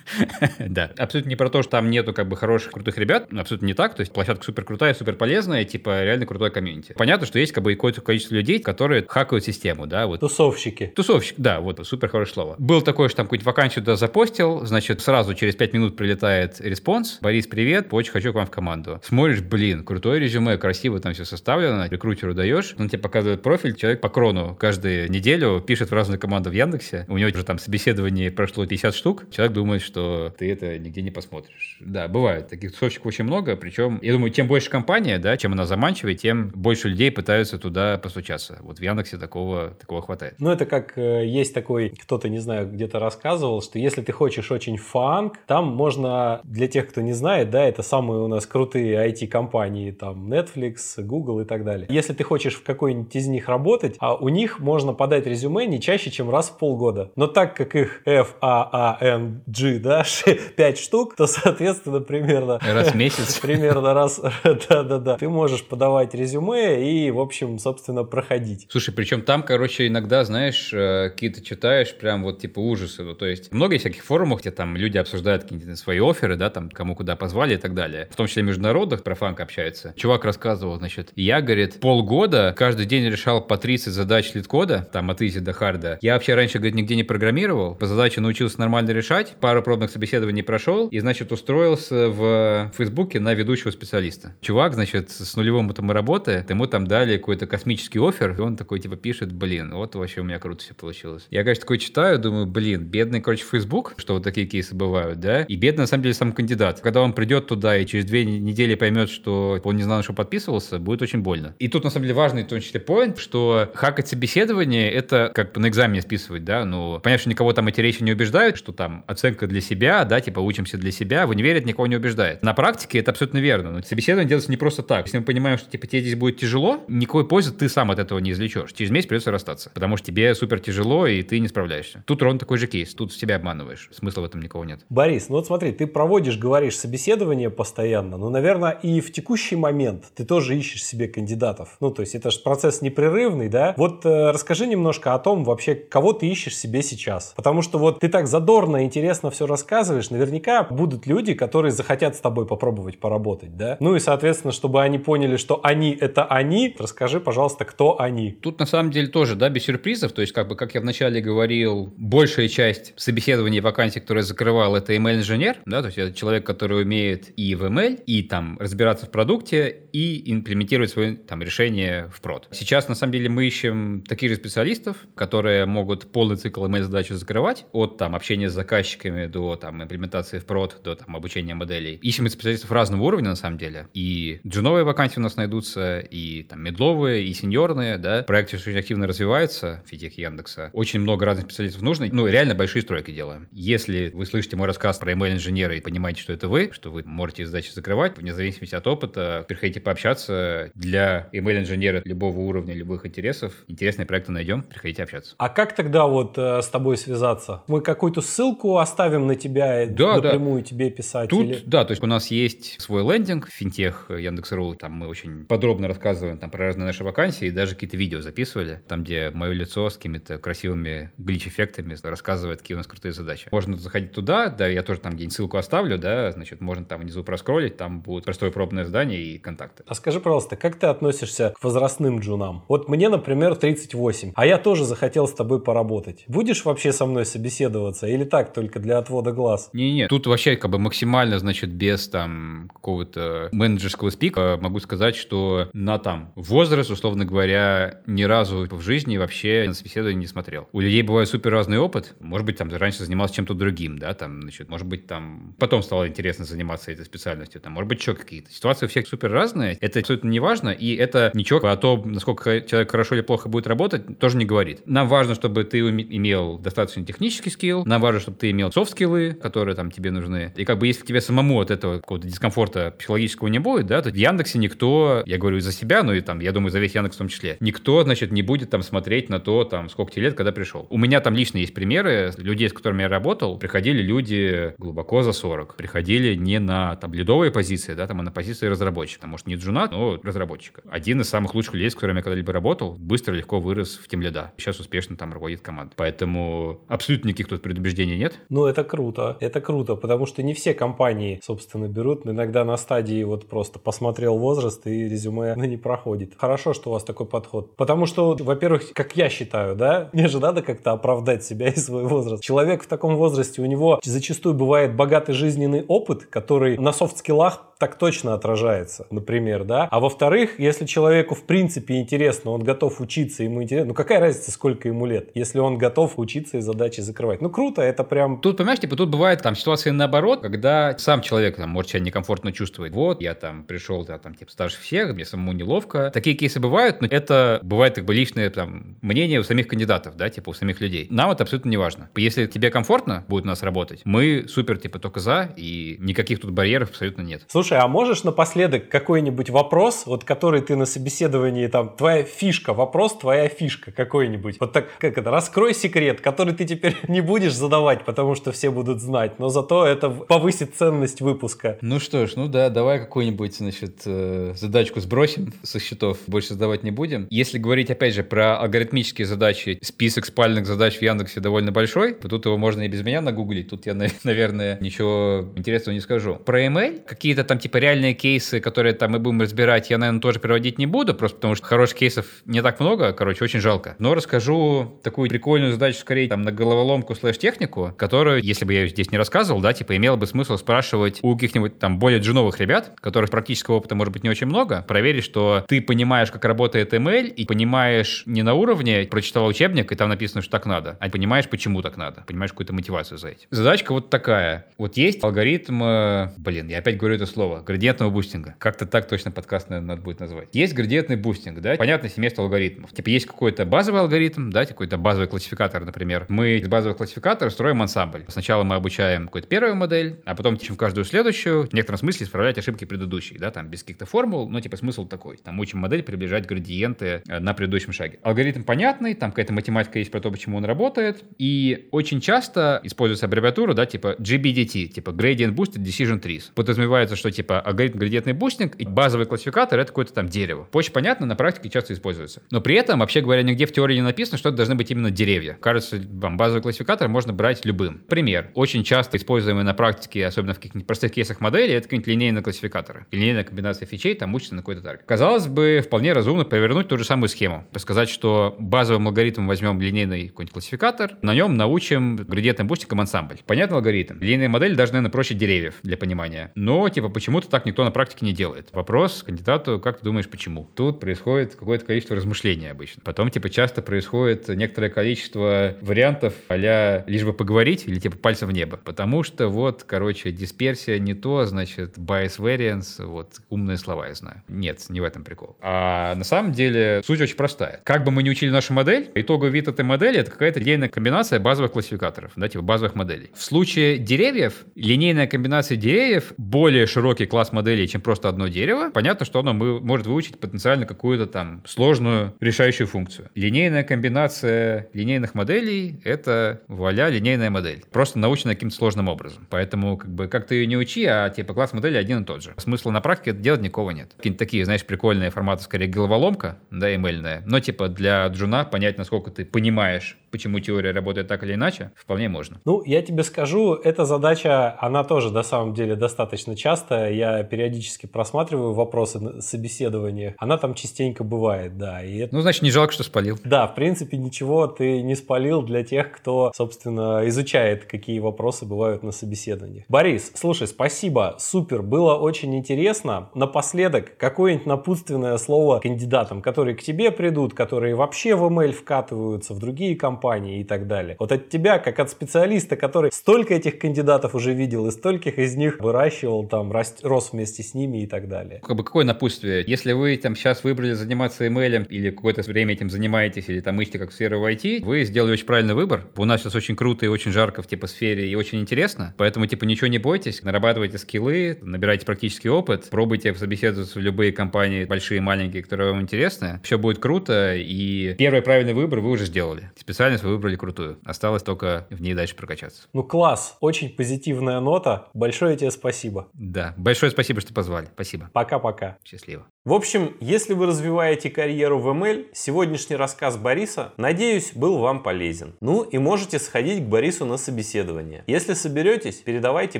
да. Абсолютно не про то, что там нету как бы хороших, крутых ребят, абсолютно не так, то есть площадка супер крутая, супер полезная, типа реально крутой комьюнити. Понятно, что есть как бы какое-то количество людей, которые хакают систему, да, вот. Тусовщики. Тусовщик, да, вот, супер хорошее слово. Был такой, что там какую-нибудь вакансию туда запостил, значит, сразу через 5 минут прилетает response. Борис, привет, очень хочу к вам в команду. Смотришь, блин, крутое резюме, красиво там все составлено, рекрутеру даешь, он тебе показывает профиль, человек по cron у каждую неделю пишет в разные команды в Яндексе, у него уже там собеседование прошло 50 штук, человек думает, что ты это нигде не посмотришь. Да, бывает, таких тусовщиков очень много, причем, я думаю, чем больше компания, да, чем она заманчивее, тем больше людей пытаются туда постучаться. Вот в Яндексе такого, такого хватает. Ну, это как э, есть такой, кто-то, не знаю, где-то рассказывал, что если ты хочешь очень фанк, там можно, для тех, кто не знает, да, это самые у нас крутые IT-компании, там Netflix, Google и так далее. Если ты хочешь в какой-нибудь из них работать, а у них можно подать резюме не чаще, чем раз в полгода. Но так как их F, A, A, N, G, да, 5 штук, то, соответственно, примерно... Раз в месяц. Примерно раз, да-да-да. Ты можешь подавать резюме и, в общем, собственно, проходить. Слушай, причем там, короче, иногда, знаешь, э, какие-то читаешь прям вот типа ужасы. Ну, то есть много всяких форумов, где там люди обсуждают свои оферы, да, там кому куда позвали и так далее. В том числе международных про FAANG общаются. Чувак рассказывал, значит, я, говорит, полгода каждый день решал по 30 задач LeetCode а, там от easy до hard а. Я вообще раньше, говорит, нигде не программировал, по задаче научился нормально решать, пару пробных собеседований прошел и, значит, устроился в Фейсбуке на ведущего специалиста. Чувак, значит, с нулевым опытом работы, ему там дали какой-то космический офер, и он такой, типа, пишет, блин, вот вообще у меня круто все получилось. Я, конечно, такой читаю, думаю, блин, бедный, короче, Facebook, что вот такие кейсы бывают, да, и бедный, на самом деле, сам кандидат. Когда он придет туда и через две недели поймет, что он не знал, что подписывался, будет очень больно. И тут, на самом деле, важный, в том числе, поинт, что хакать собеседование — это как бы на экзамене списывать, да, ну, понятно, что никого там эти речи не убеждают, что там оценка для себя, да, типа учимся для себя, в универе это никого не убеждает. На практике это абсолютно верно, но собеседование делается не просто так. Если мы понимаем, что типа тебе здесь будет тяжело, никакой пользы ты сам от этого не извлечешь. Через месяц придется расстаться, потому что тебе супер тяжело, и ты не справляешься. Тут ровно такой же кейс, тут себя обманываешь, смысла в этом никого нет. Борис, ну вот смотри, ты проводишь, говоришь, собеседование постоянно, но, наверное, и в текущий момент ты тоже ищешь себе кандидатов. Ну, то есть это же процесс непрерывный, да? Вот э, расскажи немножко о том вообще, кого ты ищешь себе сейчас. Потому что вот ты так задорно, интересно все рассказываешь, наверняка будут люди, которые захотят с тобой попробовать поработать, да? Ну и, соответственно, чтобы они поняли, что они — это они, расскажи, пожалуйста, кто они. Тут на самом деле тоже, да, без сюрпризов, то есть как бы, как я вначале говорил, большая часть собеседований вакансий, которые закрывал, это email-инженер, да, то есть это человек, который умеет и в email, и там разбираться в продукте, и имплементировать свои там решения в прод. Сейчас, на самом деле, мы ищем таких же специалистов, которые могут полный цикл email-задачи закрывать, от там общения с заказчиками до там имплементации в прод, до там обучения моделей. Ищем специалистов разного уровня, на самом деле. И джуновые вакансии у нас найдутся, и там медловые, и сеньорные, да. Проект очень активно развивается, фитех Яндекса. Очень много разных специалистов нужно. Ну, реально большие стройки делаем. Если вы слышите мой рассказ про ML-инженеры и понимаете, что это вы, что вы можете задачи закрывать, вне зависимости от опыта, приходите пообщаться. Для ML-инженера любого уровня, любых интересов, интересные проекты найдем, приходите общаться. А как тогда вот э, с тобой связаться? Мы какую-то ссылку оставим на тебя, да, напрямую да. тебе писать? Тут, или... да, то есть у нас есть свой лендинг, финтех Яндекс.ру, там мы очень подробно рассказываем там, про разные наши вакансии, и даже какие-то видео записывали, там, где мое лицо с какими-то красивыми глич-эффектами рассказывает, какие у нас крутые задачи. Можно заходить туда, да, я тоже там где-нибудь ссылку оставлю, да, значит, можно там внизу проскролить, там будет простое пробное задание и контакты. А скажи, пожалуйста, как ты относишься к возрастным джунам? Вот мне, например, 38, а я тоже захотел с тобой поработать. Будешь вообще со мной собеседоваться или так, только для отвода глаз? Не-не, тут вообще как бы максимально, значит, без там какого-то менеджерского спика могу сказать, что на там возраст, условно говоря, ни разу в жизни вообще на собеседование не смотрел. У людей бывает супер разный опыт. Может быть, там раньше занимался чем-то другим, да, там, значит, может быть, там потом стало интересно заниматься этой специальностью, там, может быть, еще какие-то. Ситуации у всех супер разные, это абсолютно не важно, и это ничего о том, насколько человек хорошо или плохо будет работать, тоже не говорит. Нам важно, чтобы ты имел достаточно технический скилл, нам важно, чтобы ты имел софт-скиллы, которые там тебе нужны. И как бы если тебе самому от этого какого-то дискомфорта психологического не будет, да, то в Яндексе никто, я говорю за себя, но и там, я думаю, за весь Яндекс в том числе, никто, значит, не будет там смотреть на то, там, сколько тебе лет, когда пришел. У меня там лично есть примеры людей, с которыми я работал, приходили люди глубоко за 40, приходили не на там ледовые позиции, да, там, а на позиции разработчика, может, не джуна, но разработчика. Один из самых лучших людей, с которыми я когда-либо работал, быстро, легко вырос в тем лида. Сейчас успешно там руководит командой. Поэтому абсолютно никаких тут предубеждений нет. Ну, это круто. Это круто, потому что не все компании, собственно, берут. Иногда на стадии вот просто посмотрел возраст и резюме ну, не проходит. Хорошо, что у вас такой подход. Потому что, во-первых, как я считаю, да, мне же надо как-то оправдать себя и свой возраст. Человек в таком возрасте, у него зачастую бывает богатый жизненный опыт, который на софт-скиллах так точно отражается, например, да. А во-вторых, если человеку в принципе интересно, он готов учиться, ему интересно, ну какая разница, сколько ему лет, если он готов учиться и задачи закрывать. Ну круто, это прям... Тут, понимаешь, типа тут бывает там ситуация наоборот, когда сам человек там может себя некомфортно чувствовать. Вот, я там пришел, да, там, типа, старше всех, мне самому неловко. Такие кейсы бывают, но это бывает как бы личное там мнение у самих кандидатов, да, типа у самих людей. Нам это абсолютно не важно. Если тебе комфортно будет у нас работать, мы супер, типа, только за, и никаких тут барьеров абсолютно нет. Слушай, а можешь напоследок какой-нибудь вопрос, вот который ты на собеседовании, там, твоя фишка, вопрос твоя фишка какой-нибудь. Вот так, как это, раскрой секрет, который ты теперь не будешь задавать, потому что все будут знать, но зато это повысит ценность выпуска. Ну что ж, ну да, давай какую-нибудь, значит, э, задачку сбросим со счетов, больше задавать не будем. Если говорить, опять же, про алгоритмические задачи, список спальных задач в Яндексе довольно большой, то тут его можно и без меня нагуглить, тут я, наверное, ничего интересного не скажу. Про email, какие-то там типа реальные кейсы, которые там мы будем разбирать, я, наверное, тоже приводить не буду, просто потому что хороших кейсов не так много, короче, очень жалко. Но расскажу такую прикольную задачу, скорее, там, на головоломку слэш-технику, которую, если бы я здесь не рассказывал, да, типа, имело бы смысл спрашивать у каких-нибудь там более джуновых ребят, которых практического опыта может быть не очень много, проверить, что ты понимаешь, как работает ML, и понимаешь не на уровне, прочитал учебник, и там написано, что так надо, а понимаешь, почему так надо, понимаешь какую-то мотивацию за этим. Задачка вот такая. Вот есть алгоритм, э, блин, я опять говорю это слово, градиентного бустинга. Как-то так точно подкаст, наверное, надо будет назвать. Есть градиентный бустинг, да, понятно, семейство алгоритмов. Типа есть какой-то базовый алгоритм, да, какой-то базовый классификатор, например. Мы из базового классификатора строим ансамбль. Сначала мы обучаем какую-то первую модель, а потом учим каждую следующую, в некотором смысле исправлять ошибки предыдущей, да, там без каких-то формул, но типа смысл такой. Там учим модель приближать градиенты э, на предыдущем шаге. Алгоритм понятный, там какая-то математика есть про то, почему он работает, и очень часто используется аббревиатура, да, типа GBDT, типа Gradient Boosted Decision Trees. Подразумевается, что типа алгоритм градиентный бустинг и базовый классификатор — это какое-то там дерево. Очень понятно, на практике часто используется. Но при этом, вообще говоря, нигде в теории не написано, что это должны быть именно деревья. Кажется, вам базовый классификатор можно брать любым. Пример. Очень часто используемый на практике, особенно в каких-нибудь простых кейсах модели, это какие-нибудь линейные классификаторы. Линейная комбинация фичей там учится на какой-то таргет. Казалось бы, вполне разумно повернуть ту же самую схему. Сказать, что базовым алгоритмом возьмем линейный какой-нибудь классификатор, на нем научим градиентным бустингом ансамбль. Понятный алгоритм. Линейная модель даже, наверное, проще деревьев для понимания. Но, типа, почему-то так никто на практике не делает. Вопрос кандидату, как ты думаешь, почему? Тут происходит какое-то количество размышлений обычно. Потом, типа, часто происходит некоторое количество вариантов а лишь бы поговорить или, типа, пальцем в небо. Потому что вот, короче, дисперсия не то, значит, bias variance, вот, умные слова я знаю. Нет, не в этом прикол. А на самом деле суть очень простая. Как бы мы ни учили нашу модель, итоговый вид этой модели — это какая-то линейная комбинация базовых классификаторов, да, типа базовых моделей. В случае деревьев, линейная комбинация деревьев более широкий класс моделей, чем просто одно дерево. Понятно, что оно может выучить потенциально какую-то там сложную решающую функцию. Линейная комбинация линейных моделей — это, вуаля, линейная модель. Просто научена каким-то сложным образом. Поэтому, как бы, как ты ее не учи, а типа класс модели один и тот же. Смысла на практике это делать никого нет. Какие-то такие, знаешь, прикольные форматы, скорее головоломка, да, эмельная. Но типа для джуна понять, насколько ты понимаешь почему теория работает так или иначе, вполне можно. Ну, я тебе скажу, эта задача, она тоже на самом деле достаточно часто. Я периодически просматриваю вопросы собеседования. Она там частенько бывает, да. И это... Ну, значит, не жалко, что спалил. Да, в принципе, ничего ты не спалил для тех, кто, собственно, изучает, какие вопросы бывают на собеседованиях. Борис, слушай, спасибо, супер, было очень интересно. Напоследок, какое-нибудь напутственное слово кандидатам, которые к тебе придут, которые вообще в ML вкатываются, в другие компании, компании и так далее. Вот от тебя, как от специалиста, который столько этих кандидатов уже видел и стольких из них выращивал, там, рос вместе с ними и так далее. Как бы какое напутствие? Если вы там сейчас выбрали заниматься email или какое-то время этим занимаетесь, или там ищете как сферу в IT, вы сделали очень правильный выбор. У нас сейчас очень круто и очень жарко в типа сфере и очень интересно, поэтому типа ничего не бойтесь, нарабатывайте скиллы, набирайте практический опыт, пробуйте собеседоваться в любые компании, большие маленькие, которые вам интересны. Все будет круто, и первый правильный выбор вы уже сделали. Специально специальность вы выбрали крутую. Осталось только в ней дальше прокачаться. Ну класс, очень позитивная нота. Большое тебе спасибо. Да, большое спасибо, что позвали. Спасибо. Пока-пока. Счастливо. В общем, если вы развиваете карьеру в ML, сегодняшний рассказ Бориса, надеюсь, был вам полезен. Ну и можете сходить к Борису на собеседование. Если соберетесь, передавайте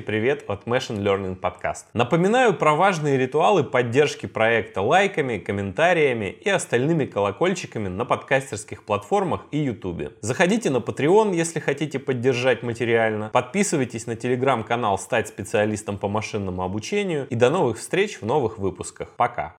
привет от Machine Learning Podcast. Напоминаю про важные ритуалы поддержки проекта лайками, комментариями и остальными колокольчиками на подкастерских платформах и YouTube. Заходите на Patreon, если хотите поддержать материально. Подписывайтесь на телеграм-канал «Стать специалистом по машинному обучению». И до новых встреч в новых выпусках. Пока!